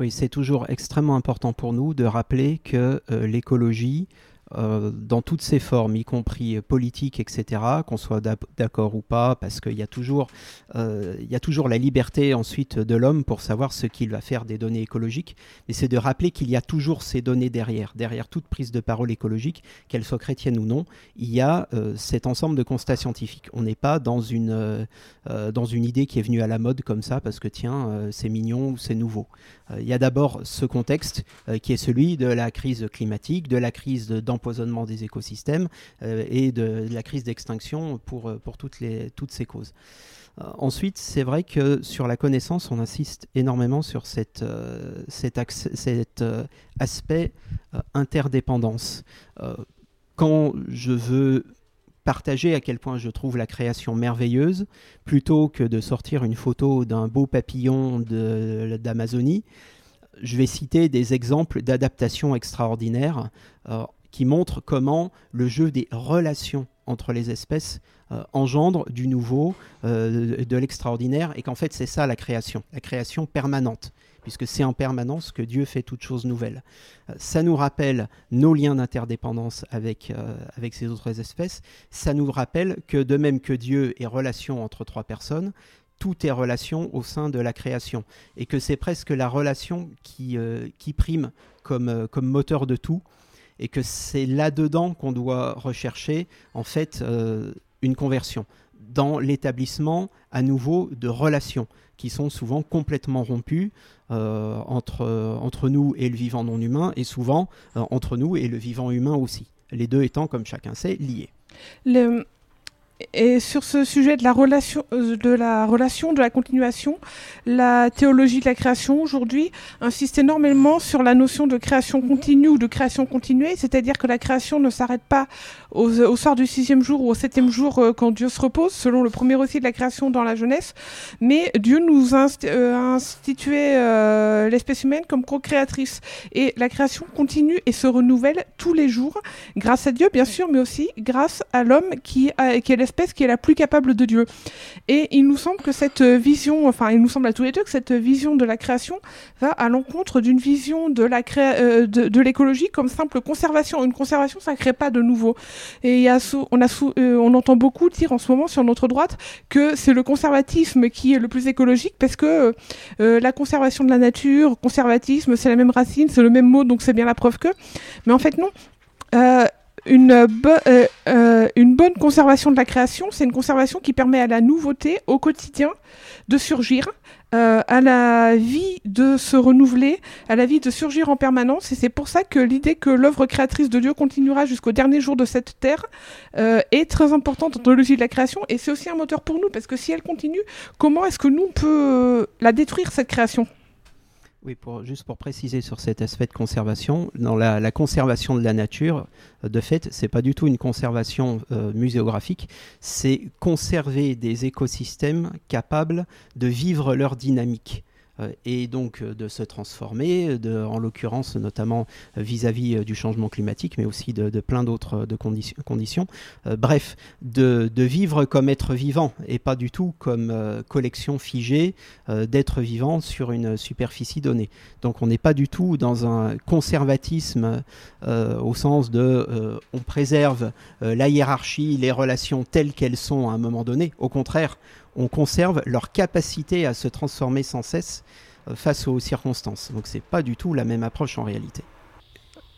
Oui, c'est toujours extrêmement important pour nous de rappeler que euh, l'écologie, euh, dans toutes ses formes, y compris politiques, etc., qu'on soit d'accord ou pas, parce qu'il y, a toujours, euh, y a toujours la liberté ensuite de l'homme pour savoir ce qu'il va faire des données écologiques, mais c'est de rappeler qu'il y a toujours ces données derrière. Derrière toute prise de parole écologique, qu'elle soit chrétienne ou non, il y a euh, cet ensemble de constats scientifiques. On n'est pas dans une, dans une idée qui est venue à la mode comme ça, parce que tiens, c'est mignon ou c'est nouveau. il y a d'abord ce contexte qui est celui de la crise climatique, de la crise des écosystèmes euh, et de, la crise d'extinction pour, euh, pour toutes, les, toutes ces causes. Euh, ensuite, c'est vrai que sur la connaissance, on insiste énormément sur cette, cet, aspect interdépendance. quand je veux partager à quel point je trouve la création merveilleuse, plutôt que de sortir une photo d'un beau papillon d'Amazonie, je vais citer des exemples d'adaptations extraordinaires euh, qui montrent comment le jeu des relations entre les espèces euh, engendre du nouveau, euh, de l'extraordinaire, et qu'en fait c'est ça la création, la création permanente, puisque c'est en permanence que Dieu fait toutes choses nouvelles. ça nous rappelle nos liens d'interdépendance avec, avec ces autres espèces, ça nous rappelle que de même que Dieu est relation entre trois personnes, tout est relation au sein de la création et que c'est presque la relation qui, euh, qui prime comme, euh, comme moteur de tout et que c'est là-dedans qu'on doit rechercher en fait euh, une conversion dans l'établissement à nouveau de relations qui sont souvent complètement rompues entre, entre nous et le vivant non humain et souvent entre nous et le vivant humain aussi, les deux étant comme chacun sait liés. Et sur ce sujet de la relation, euh, de la relation, de la continuation, la théologie de la création aujourd'hui insiste énormément sur la notion de création continue ou de création continuée, c'est-à-dire que la création ne s'arrête pas au, soir du sixième jour ou au septième jour euh, quand Dieu se repose, selon le premier récit de la création dans la jeunesse, mais Dieu nous a euh, institué l'espèce humaine comme co-créatrice. Et la création continue et se renouvelle tous les jours, grâce à Dieu bien sûr, mais aussi grâce à l'homme qui, qui est l'espèce qui est la plus capable de Dieu. Et il nous semble que cette vision, enfin, il nous semble à tous les deux que cette vision de la création va à l'encontre d'une vision de la euh, de, l'écologie comme simple conservation. Une conservation, ça ne crée pas de nouveau. Et y a on, a euh, on entend beaucoup dire en ce moment sur notre droite que c'est le conservatisme qui est le plus écologique parce que euh, la conservation de la nature, conservatisme, c'est la même racine, c'est le même mot, donc c'est bien la preuve que. Mais en fait, non. Une, euh, euh, une, bonne conservation de la création, c'est une conservation qui permet à la nouveauté au quotidien de surgir, euh, à la vie de se renouveler, à la vie de surgir en permanence. Et c'est pour ça que l'idée que l'œuvre créatrice de Dieu continuera jusqu'au dernier jour de cette terre est très importante dans l'ologie de la création. Et c'est aussi un moteur pour nous, parce que si elle continue, comment est-ce que nous, on peut la détruire, cette création? Oui, juste pour préciser sur cet aspect de conservation, dans la, conservation de la nature, de fait, c'est pas du tout une conservation euh, muséographique, c'est conserver des écosystèmes capables de vivre leur dynamique. Euh, et donc euh, de se transformer, de, en l'occurrence notamment euh, vis-à-vis du changement climatique, mais aussi de, plein d'autres conditions. bref, de, vivre comme être vivant et pas du tout comme collection figée d'êtres vivants sur une superficie donnée. Donc on n'est pas du tout dans un conservatisme au sens de on préserve la hiérarchie, les relations telles qu'elles sont à un moment donné. Au contraire, on conserve leur capacité à se transformer sans cesse euh, face aux circonstances. Donc c'est pas du tout la même approche en réalité.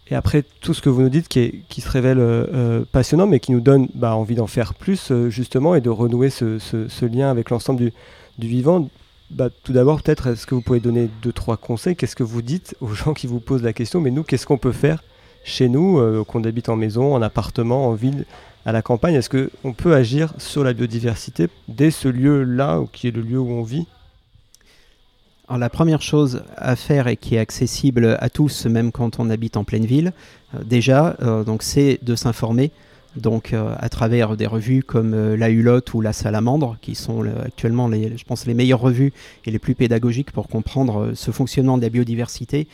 Et après tout ce que vous nous dites qui, se révèle euh, euh, passionnant, mais qui nous donne bah, envie d'en faire plus justement et de renouer ce, lien avec l'ensemble du, du, vivant. Bah, tout d'abord, peut-être, est-ce que vous pouvez donner deux, trois conseils? Qu'est-ce que vous dites aux [laughs] gens qui vous posent la question? Mais nous, qu'est-ce qu'on peut faire chez nous, qu'on habite en maison, en appartement, en ville à la campagne, est-ce qu'on peut agir sur la biodiversité dès ce lieu-là, qui est le lieu où on vit? Alors la première chose à faire et qui est accessible à tous, même quand on habite en pleine ville, euh, déjà, euh, c'est de s'informer. Donc euh, à travers des revues comme La Hulotte ou La Salamandre, qui sont actuellement, les, je pense, les meilleures revues et les plus pédagogiques pour comprendre ce fonctionnement de la biodiversité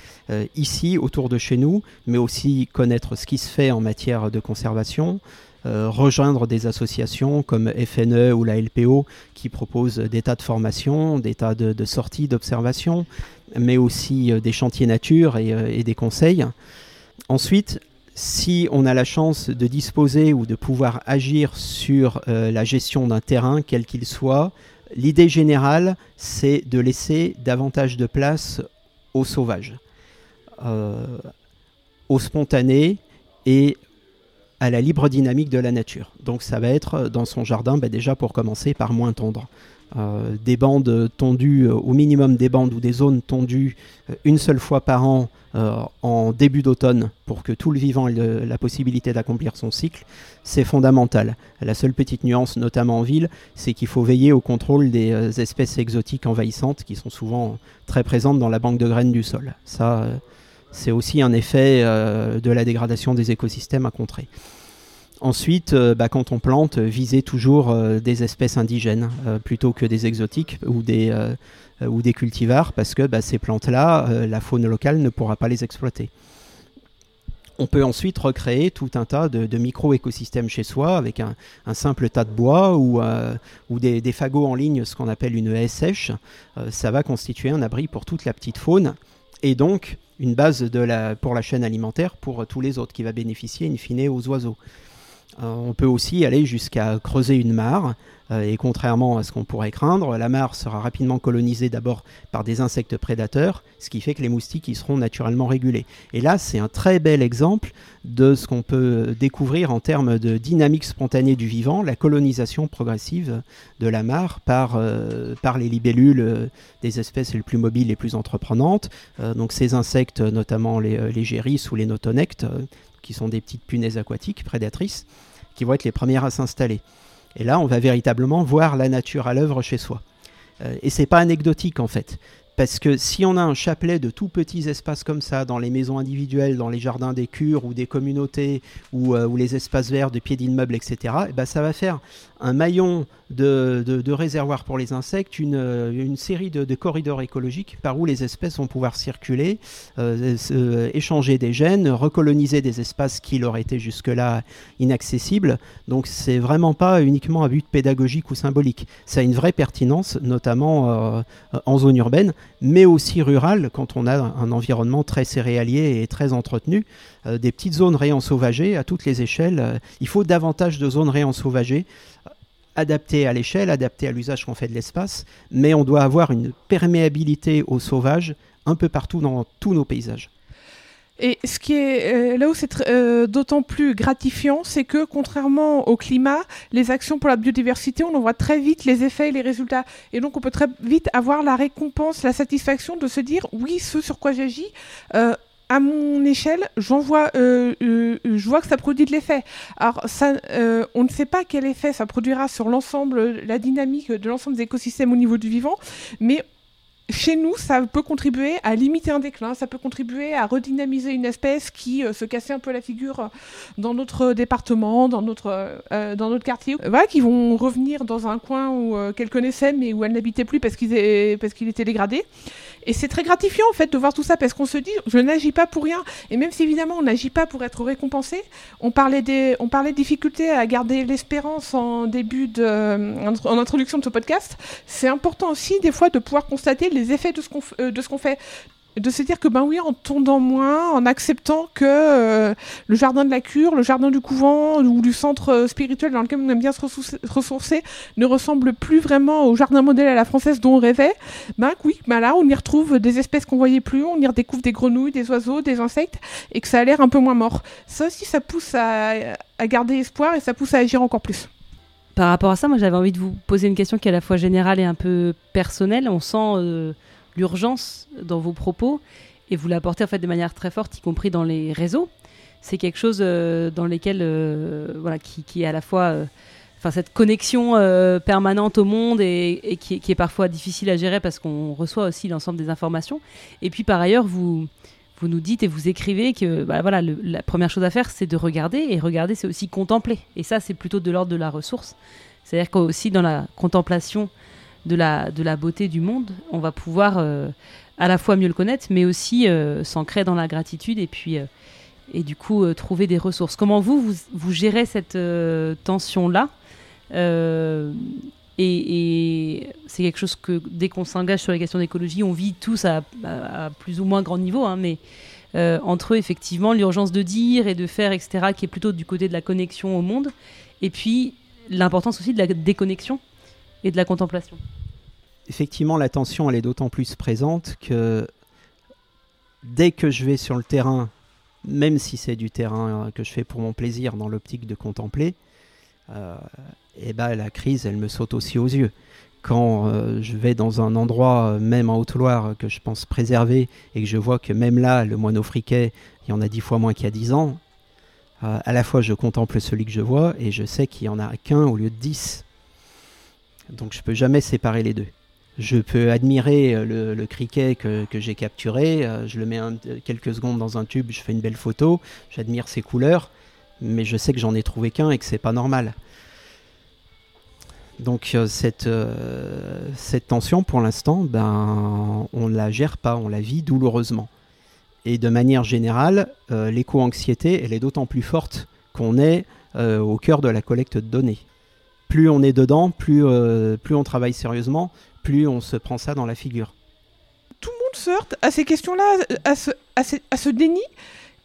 ici, autour de chez nous, mais aussi connaître ce qui se fait en matière de conservation, rejoindre des associations comme FNE ou la LPO qui proposent des tas de formations, des tas de, sorties, d'observations, mais aussi euh, des chantiers nature et, euh, et, des conseils. Ensuite, si on a la chance de disposer ou de pouvoir agir sur euh, la gestion d'un terrain, quel qu'il soit, l'idée générale, c'est de laisser davantage de place aux sauvages, euh, aux spontanés et à la libre dynamique de la nature. Donc ça va être dans son jardin, bah, déjà pour commencer par moins tondre. Euh, des bandes tondues, euh, au minimum des bandes ou des zones tondues euh, une seule fois par an en début d'automne pour que tout le vivant ait la possibilité d'accomplir son cycle, c'est fondamental. La seule petite nuance, notamment en ville, c'est qu'il faut veiller au contrôle des espèces exotiques envahissantes qui sont souvent très présentes dans la banque de graines du sol. Ça, c'est aussi un effet de la dégradation des écosystèmes à contrer. Ensuite, euh, bah, quand on plante, euh, viser toujours euh, des espèces indigènes plutôt que des exotiques ou des, cultivars, parce que bah, ces plantes-là, la faune locale ne pourra pas les exploiter. On peut ensuite recréer tout un tas de, micro-écosystèmes chez soi avec un, simple tas de bois ou, des, des, fagots en ligne, ce qu'on appelle une haie sèche. ça va constituer un abri pour toute la petite faune et donc une base de la, pour la chaîne alimentaire pour tous les autres qui va bénéficier in fine aux oiseaux. Euh, on peut aussi aller jusqu'à creuser une mare, euh, et contrairement à ce qu'on pourrait craindre, la mare sera rapidement colonisée d'abord par des insectes prédateurs, ce qui fait que les moustiques y seront naturellement régulés. Et là, c'est un très bel exemple de ce qu'on peut découvrir en termes de dynamique spontanée du vivant, la colonisation progressive de la mare par, euh, les libellules des espèces les plus mobiles, les plus entreprenantes. donc ces insectes, notamment les, les géris ou les notonectes, qui sont des petites punaises aquatiques prédatrices, qui vont être les premières à s'installer. Et là, on va véritablement voir la nature à l'œuvre chez soi. Euh, et c'est pas anecdotique en fait. Parce que si on a un chapelet de tout petits espaces comme ça, dans les maisons individuelles, dans les jardins des cures ou des communautés, ou, euh, les espaces verts de pieds d'immeubles, etc., et ben ça va faire un maillon de, de, réservoirs pour les insectes, une, euh, série de, corridors écologiques par où les espèces vont pouvoir circuler, euh, échanger des gènes, recoloniser des espaces qui leur étaient jusque-là inaccessibles. Donc c'est vraiment pas uniquement un but pédagogique ou symbolique. Ça a une vraie pertinence, notamment en zone urbaine, mais aussi rurale quand on a un environnement très céréalier et très entretenu. des petites zones réensauvagées à toutes les échelles. il faut davantage de zones réensauvagées adapté à l'échelle, adapté à l'usage qu'on fait de l'espace, mais on doit avoir une perméabilité au sauvage un peu partout dans tous nos paysages. Et ce qui est euh, là où c'est euh, d'autant plus gratifiant, c'est que contrairement au climat, les actions pour la biodiversité, on en voit très vite les effets et les résultats. Et donc on peut très vite avoir la récompense, la satisfaction de se dire oui, ce sur quoi j'agis. Euh, à mon échelle, euh, euh, je vois que ça produit de l'effet. Alors, euh, on ne sait pas quel effet ça produira sur l'ensemble, la dynamique de l'ensemble des écosystèmes au niveau du vivant, mais chez nous, ça peut contribuer à limiter un déclin, ça peut contribuer à redynamiser une espèce qui se cassait un peu la figure dans notre département, dans notre, dans notre quartier. Voilà, qui vont revenir dans un coin où qu'elles connaissaient mais où elles n'habitaient plus parce qu'il était dégradé. Et c'est très gratifiant en fait de voir tout ça parce qu'on se dit je n'agis pas pour rien. Et même si évidemment on n'agit pas pour être récompensé, on parlait des, on parlait de difficultés à garder l'espérance en début de, en introduction de ce podcast. C'est important aussi des fois de pouvoir constater les effets de ce qu'on, euh, de ce qu'on fait de se dire que ben oui, en tondant moins, en acceptant que euh, le jardin de la cure, le jardin du couvent ou du centre euh, spirituel dans lequel on aime bien se ressourcer ne ressemble plus vraiment au jardin modèle à la française dont on rêvait, ben oui, ben là on y retrouve des espèces qu'on voyait plus, on y redécouvre des grenouilles, des oiseaux, des insectes et que ça a l'air un peu moins mort. Ça aussi, ça pousse à, garder espoir et ça pousse à agir encore plus. Par rapport à ça, moi j'avais envie de vous poser une question qui est à la fois générale et un peu personnelle. On sent euh, l'urgence dans vos propos et vous l'apportez en fait de manière très forte, y compris dans les réseaux. C'est quelque chose euh, dans lesquels, euh, voilà, qui, est à la fois, euh, enfin cette connexion permanente au monde et, qui, est parfois difficile à gérer parce qu'on reçoit aussi l'ensemble des informations. Et puis par ailleurs, vous vous nous dites et vous écrivez que bah, voilà, la première chose à faire, c'est de regarder et regarder, c'est aussi contempler. Et ça, c'est plutôt de l'ordre de la ressource. C'est-à-dire qu'aussi dans la contemplation de la, de la beauté du monde, on va pouvoir euh, à la fois mieux le connaître, mais aussi euh, s'ancrer dans la gratitude et puis euh, et du coup trouver des ressources. Comment vous, vous, gérez cette tension-là et, c'est quelque chose que dès qu'on s'engage sur les questions d'écologie, on vit tous à, plus ou moins grand niveau, hein, mais entre effectivement l'urgence de dire et de faire, etc., qui est plutôt du côté de la connexion au monde, et puis l'importance aussi de la déconnexion et de la contemplation. Effectivement, la tension, elle est d'autant plus présente que dès que je vais sur le terrain, même si c'est du terrain que je fais pour mon plaisir dans l'optique de contempler, euh, et ben la crise, elle me saute aussi aux yeux. Quand euh, je vais dans un endroit, même en Haute-Loire, que je pense préserver, et que je vois que même là, le moineau friquet, il y en a dix fois moins qu'il y a dix ans, euh, à la fois je contemple celui que je vois, et je sais qu'il y en a qu'un au lieu de dix. Donc je peux jamais séparer les deux. Je peux admirer euh, le, criquet que, j'ai capturé, je le mets quelques secondes dans un tube, je fais une belle photo, j'admire ses couleurs, mais je sais que j'en ai trouvé qu'un et que c'est pas normal. Donc euh, cette, euh, tension, pour l'instant, ben, on ne la gère pas, on la vit douloureusement. Et de manière générale, euh, l'éco-anxiété, elle est d'autant plus forte qu'on est au cœur de la collecte de données. Plus on est dedans, plus, plus on travaille sérieusement, plus on se prend ça dans la figure. Tout le monde se heurte à ces questions-là, à ce, à ce déni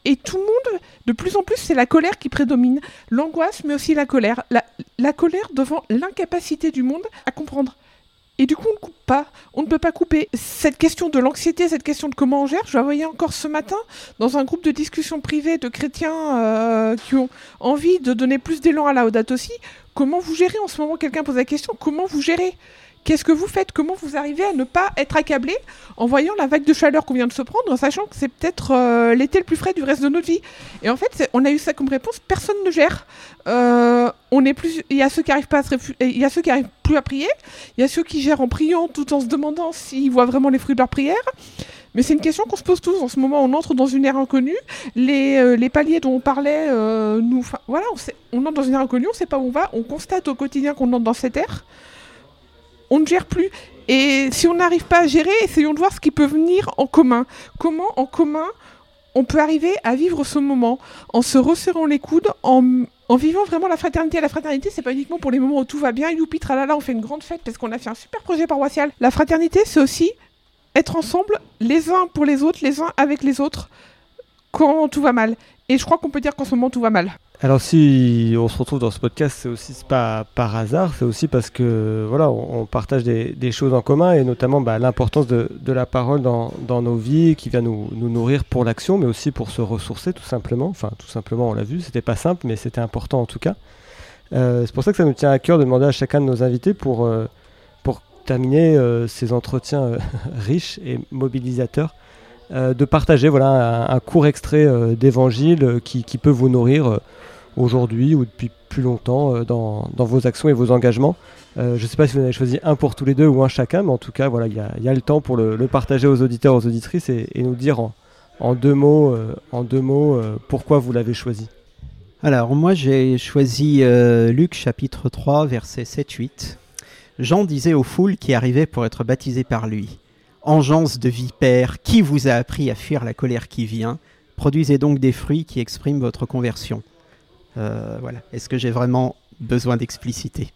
et tout le monde, de plus en plus, c'est la colère qui prédomine. L'angoisse, mais aussi la colère. La, colère devant l'incapacité du monde à comprendre. Et du coup, on ne coupe pas. On ne peut pas couper. Cette question de l'anxiété, cette question de comment on gère, je la voyais encore ce matin dans un groupe de discussion privée de chrétiens euh, qui ont envie de donner plus d'élan à la Audate aussi. Comment vous gérez en ce moment? Quelqu'un pose la question comment vous gérez? Qu'est-ce que vous faites? Comment vous arrivez à ne pas être accablé en voyant la vague de chaleur qu'on vient de se prendre, en sachant que c'est peut-être euh, l'été le plus frais du reste de notre vie? Et en fait, on a eu ça comme réponse personne ne gère. Euh, on plus, il y a ceux qui arrivent pas à se il y a ceux qui arrivent plus à prier. Il y a ceux qui gèrent en priant tout en se demandant s'ils voient vraiment les fruits de leur prière. Mais c'est une question qu'on se pose tous en ce moment. On entre dans une ère inconnue. Les, euh, les paliers dont on parlait, nous, voilà, on, on entre dans une ère inconnue. On ne sait pas où on va. On constate au quotidien qu'on entre dans cette ère on ne gère plus. Et si on n'arrive pas à gérer, essayons de voir ce qui peut venir en commun. Comment en commun on peut arriver à vivre ce moment en se resserrant les coudes, en, vivant vraiment la fraternité. La fraternité, c'est pas uniquement pour les moments où tout va bien, youpi, tralala, on fait une grande fête parce qu'on a fait un super projet paroissial. La fraternité, c'est aussi être ensemble, les uns pour les autres, les uns avec les autres, quand tout va mal. Et je crois qu'on peut dire qu'en ce moment, tout va mal. Alors si on se retrouve dans ce podcast, c'est aussi pas par hasard, c'est aussi parce que voilà, on, partage des, choses en commun et notamment bah, l'importance de, la parole dans, nos vies qui vient nous, nourrir pour l'action, mais aussi pour se ressourcer tout simplement. Enfin, tout simplement, on l'a vu, c'était pas simple, mais c'était important en tout cas. Euh, c'est pour ça que ça nous tient à cœur de demander à chacun de nos invités pour, euh, pour terminer euh, ces entretiens [laughs] riches et mobilisateurs. de partager voilà, un, court extrait d'évangile qui, qui, peut vous nourrir aujourd'hui ou depuis plus longtemps euh, dans, dans, vos actions et vos engagements. Euh, je ne sais pas si vous en avez choisi un pour tous les deux ou un chacun, mais en tout cas, voilà, il y, a le temps pour le, partager aux auditeurs, aux auditrices et, nous dire en, en, deux mots, euh, en deux mots pourquoi vous l'avez choisi. Alors, moi, j'ai choisi Luc chapitre 3, versets 7-8. Jean disait aux foules qui arrivaient pour être baptisés par lui Engeance de vipère, qui vous a appris à fuir la colère qui vient? Produisez donc des fruits qui expriment votre conversion. Euh, voilà. Est-ce que j'ai vraiment besoin d'expliciter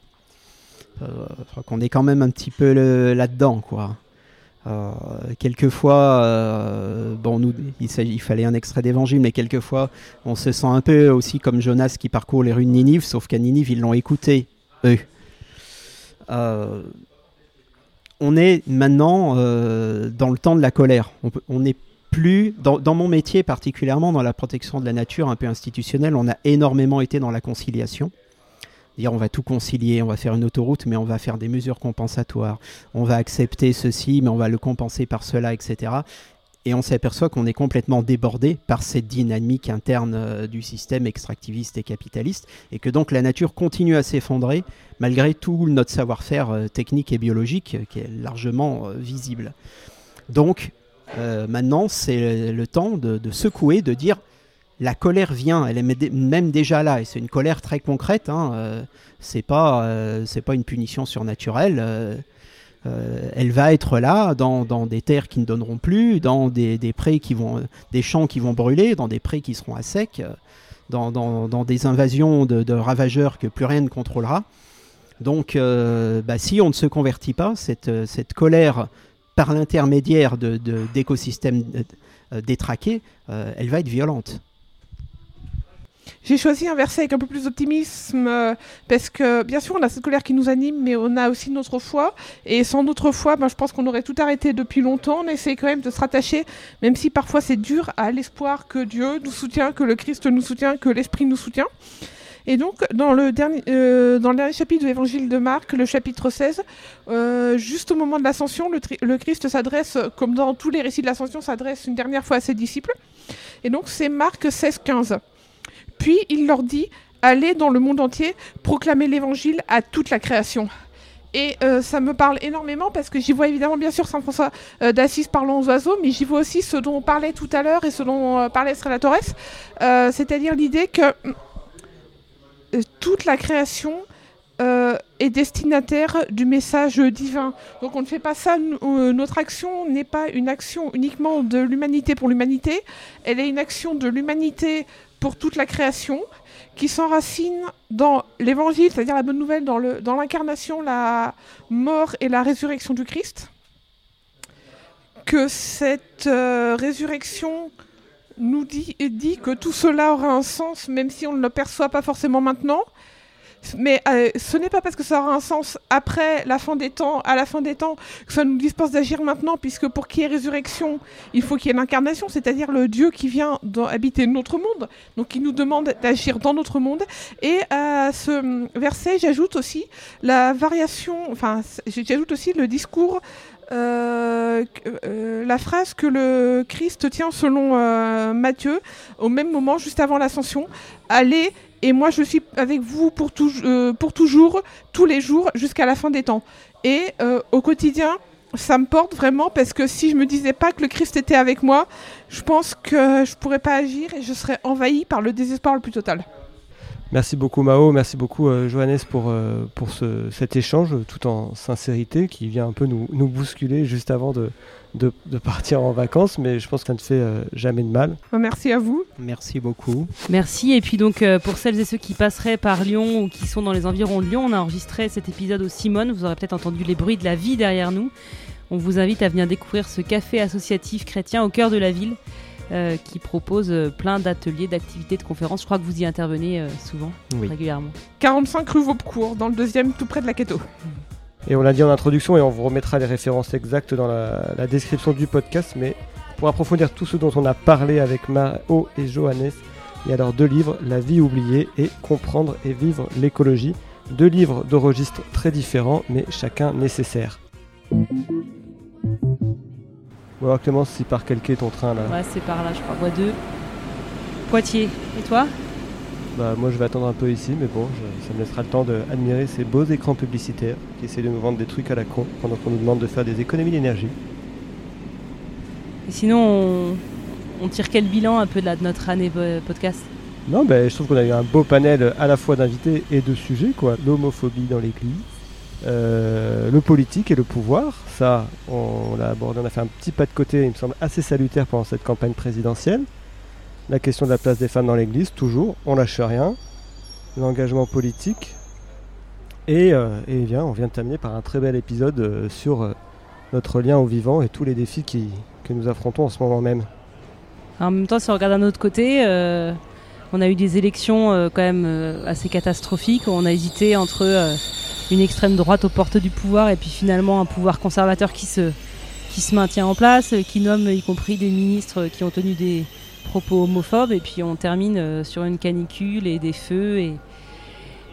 euh, qu'on est quand même un petit peu là-dedans, quoi. Euh, quelquefois, bon, nous, il, fallait un extrait d'évangile, mais quelquefois, on se sent un peu aussi comme Jonas qui parcourt les rues de Ninive, sauf qu'à Ninive, ils l'ont écouté, eux. on est maintenant dans le temps de la colère. On, on est plus, dans, mon métier particulièrement, dans la protection de la nature un peu institutionnelle, on a énormément été dans la conciliation. Dire on va tout concilier, on va faire une autoroute, mais on va faire des mesures compensatoires. On va accepter ceci, mais on va le compenser par cela, etc. Et on s'aperçoit qu'on est complètement débordé par cette dynamique interne euh, du système extractiviste et capitaliste, et que donc la nature continue à s'effondrer malgré tout notre savoir-faire euh, technique et biologique euh, qui est largement visible. Donc euh, maintenant, c'est le temps de, secouer, de dire la colère vient, elle est même déjà là, et c'est une colère très concrète. Hein, euh, c'est pas, euh, c'est pas une punition surnaturelle. elle va être là dans, des terres qui ne donneront plus, dans des, prés qui vont, des champs qui vont brûler, dans des prés qui seront à sec, dans, des invasions de, ravageurs que plus rien ne contrôlera. Donc, bah, si on ne se convertit pas, cette colère par l'intermédiaire d'écosystèmes euh, détraquée, euh, elle va être violente. J'ai choisi un verset avec un peu plus d'optimisme euh, parce que bien sûr on a cette colère qui nous anime mais on a aussi notre foi et sans notre foi ben, je pense qu'on aurait tout arrêté depuis longtemps on essaie quand même de se rattacher même si parfois c'est dur à l'espoir que Dieu nous soutient, que le Christ nous soutient, que l'Esprit nous soutient. Et donc, dans le dernier, euh, dans le dernier chapitre de l'évangile de Marc, le chapitre 16, euh, juste au moment de l'ascension, le, Christ s'adresse, comme dans tous les récits de l'ascension, s'adresse une dernière fois à ses disciples. Et donc, c'est Marc 16, 15. Puis, il leur dit Allez dans le monde entier, proclamer l'évangile à toute la création. Et euh, ça me parle énormément parce que j'y vois évidemment bien sûr Saint François d'Assise parlant aux oiseaux, mais j'y vois aussi ce dont on parlait tout à l'heure et ce dont parlait Estrella Torres, c'est-à-dire l'idée que toute la création euh, est destinataire du message divin. Donc on ne fait pas ça, euh, notre action n'est pas une action uniquement de l'humanité pour l'humanité, elle est une action de l'humanité pour toute la création qui s'enracine dans l'évangile, c'est-à-dire la bonne nouvelle, dans l'incarnation, la mort et la résurrection du Christ. Que cette euh, résurrection nous dit, dit que tout cela aura un sens, même si on ne le perçoit pas forcément maintenant. Mais euh, ce n'est pas parce que ça aura un sens après la fin des temps, à la fin des temps, que ça nous dispense d'agir maintenant, puisque pour qu'il y ait résurrection, il faut qu'il y ait l'incarnation, c'est-à-dire le Dieu qui vient habiter notre monde, donc qui nous demande d'agir dans notre monde. Et à ce hum, verset, j'ajoute aussi la variation, enfin, j'ajoute aussi le discours euh, euh, la phrase que le Christ tient selon euh, Matthieu au même moment, juste avant l'ascension. Allez, et moi je suis avec vous pour, pour toujours, tous les jours, jusqu'à la fin des temps. Et au quotidien, ça me porte vraiment parce que si je me disais pas que le Christ était avec moi, je pense que je pourrais pas agir et je serais envahi par le désespoir le plus total. Merci beaucoup Mao, merci beaucoup euh, Johannes pour, euh, pour ce- cet échange tout en sincérité qui vient un peu nous, nous bousculer juste avant de, de, de partir en vacances, mais je pense que ça ne fait euh, jamais de mal. Merci à vous. Merci beaucoup. Merci. Et puis donc euh, pour celles et ceux qui passeraient par Lyon ou qui sont dans les environs de Lyon, on a enregistré cet épisode au Simone. Vous aurez peut-être entendu les bruits de la vie derrière nous. On vous invite à venir découvrir ce café associatif chrétien au cœur de la ville euh, qui propose euh, plein d'ateliers, d'activités, de conférences. Je crois que vous y intervenez euh, souvent, Oui. régulièrement. 45 rue Vaubecourt, dans le deuxième, tout près de la Keto. Et on l'a dit en introduction et on vous remettra les références exactes dans la, la description du podcast, mais pour approfondir tout ce dont on a parlé avec Mao et Johannes, il y a alors deux livres, La vie oubliée et Comprendre et vivre l'écologie. Deux livres de registres très différents, mais chacun nécessaire. Bon alors Clémence, si par quel quai ton train là Ouais, c'est par là, je crois. Voie 2. Poitiers. Et toi? Bah moi je vais attendre un peu ici, mais bon, je- ça me laissera le temps d'admirer ces beaux écrans publicitaires qui essaient de nous vendre des trucs à la con pendant qu'on nous demande de faire des économies d'énergie. Et sinon, on, on tire quel bilan un peu de, la- de notre année euh, podcast? Non, ben, je trouve qu'on a eu un beau panel à la fois d'invités et de sujets, quoi. L'homophobie dans l'église, euh, le politique et le pouvoir. Ça, on, l'a abordé, on a fait un petit pas de côté, il me semble assez salutaire pendant cette campagne présidentielle. La question de la place des femmes dans l'église, toujours, on lâche rien. L'engagement politique. Et, euh, bien, on vient de terminer par un très bel épisode euh, sur euh, notre lien au vivant et tous les défis que nous affrontons en ce moment même. En même temps, si on regarde d'un autre côté, euh, on a eu des élections euh, quand même euh, assez catastrophiques. On a hésité entre euh, une extrême droite aux portes du pouvoir et puis finalement un pouvoir conservateur qui se, qui se maintient en place, qui nomme y compris des ministres qui ont tenu des propos homophobes. Et puis on termine sur une canicule et des feux et,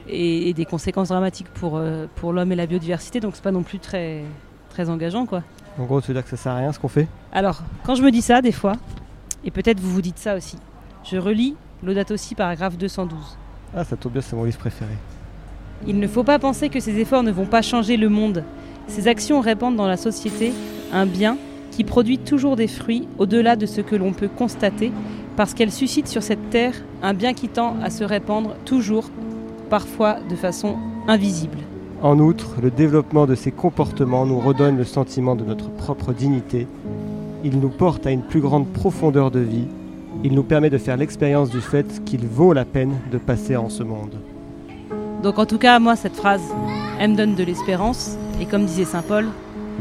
et, et des conséquences dramatiques pour, pour l'homme et la biodiversité. Donc c'est pas non plus très, très engageant quoi. En gros, tu veux dire que ça sert à rien ce qu'on fait? Alors, quand je me dis ça, des fois, et peut-être vous vous dites ça aussi, je relis Laudato Si, paragraphe 212. Ah, ça tombe bien, c'est mon livre préféré. Il ne faut pas penser que ces efforts ne vont pas changer le monde. Ces actions répandent dans la société un bien qui produit toujours des fruits au-delà de ce que l'on peut constater, parce qu'elles suscitent sur cette terre un bien qui tend à se répandre toujours, parfois de façon invisible. En outre, le développement de ces comportements nous redonne le sentiment de notre propre dignité. Il nous porte à une plus grande profondeur de vie. Il nous permet de faire l'expérience du fait qu'il vaut la peine de passer en ce monde. Donc en tout cas, moi, cette phrase, elle me donne de l'espérance, et comme disait Saint Paul,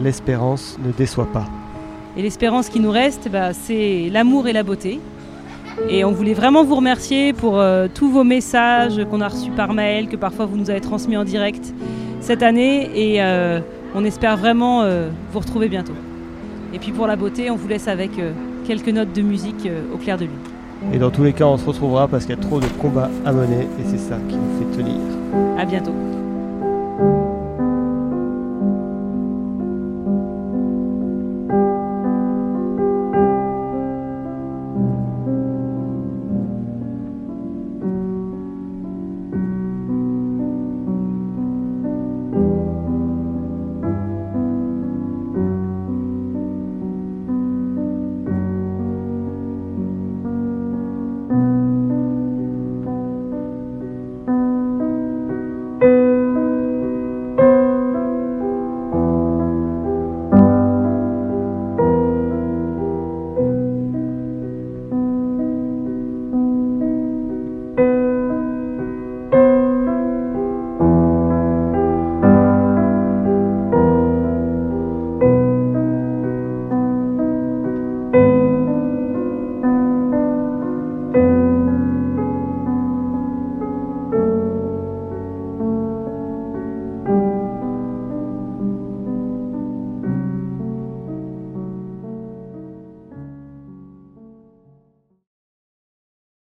L'espérance ne déçoit pas. Et l'espérance qui nous reste, bah, c'est l'amour et la beauté. Et on voulait vraiment vous remercier pour euh, tous vos messages qu'on a reçus par mail, que parfois vous nous avez transmis en direct cette année. Et euh, on espère vraiment euh, vous retrouver bientôt. Et puis pour la beauté, on vous laisse avec quelques notes de musique au clair de lune. Et dans tous les cas, on se retrouvera parce qu'il y a trop de combats à mener et c'est ça qui nous fait tenir. À bientôt.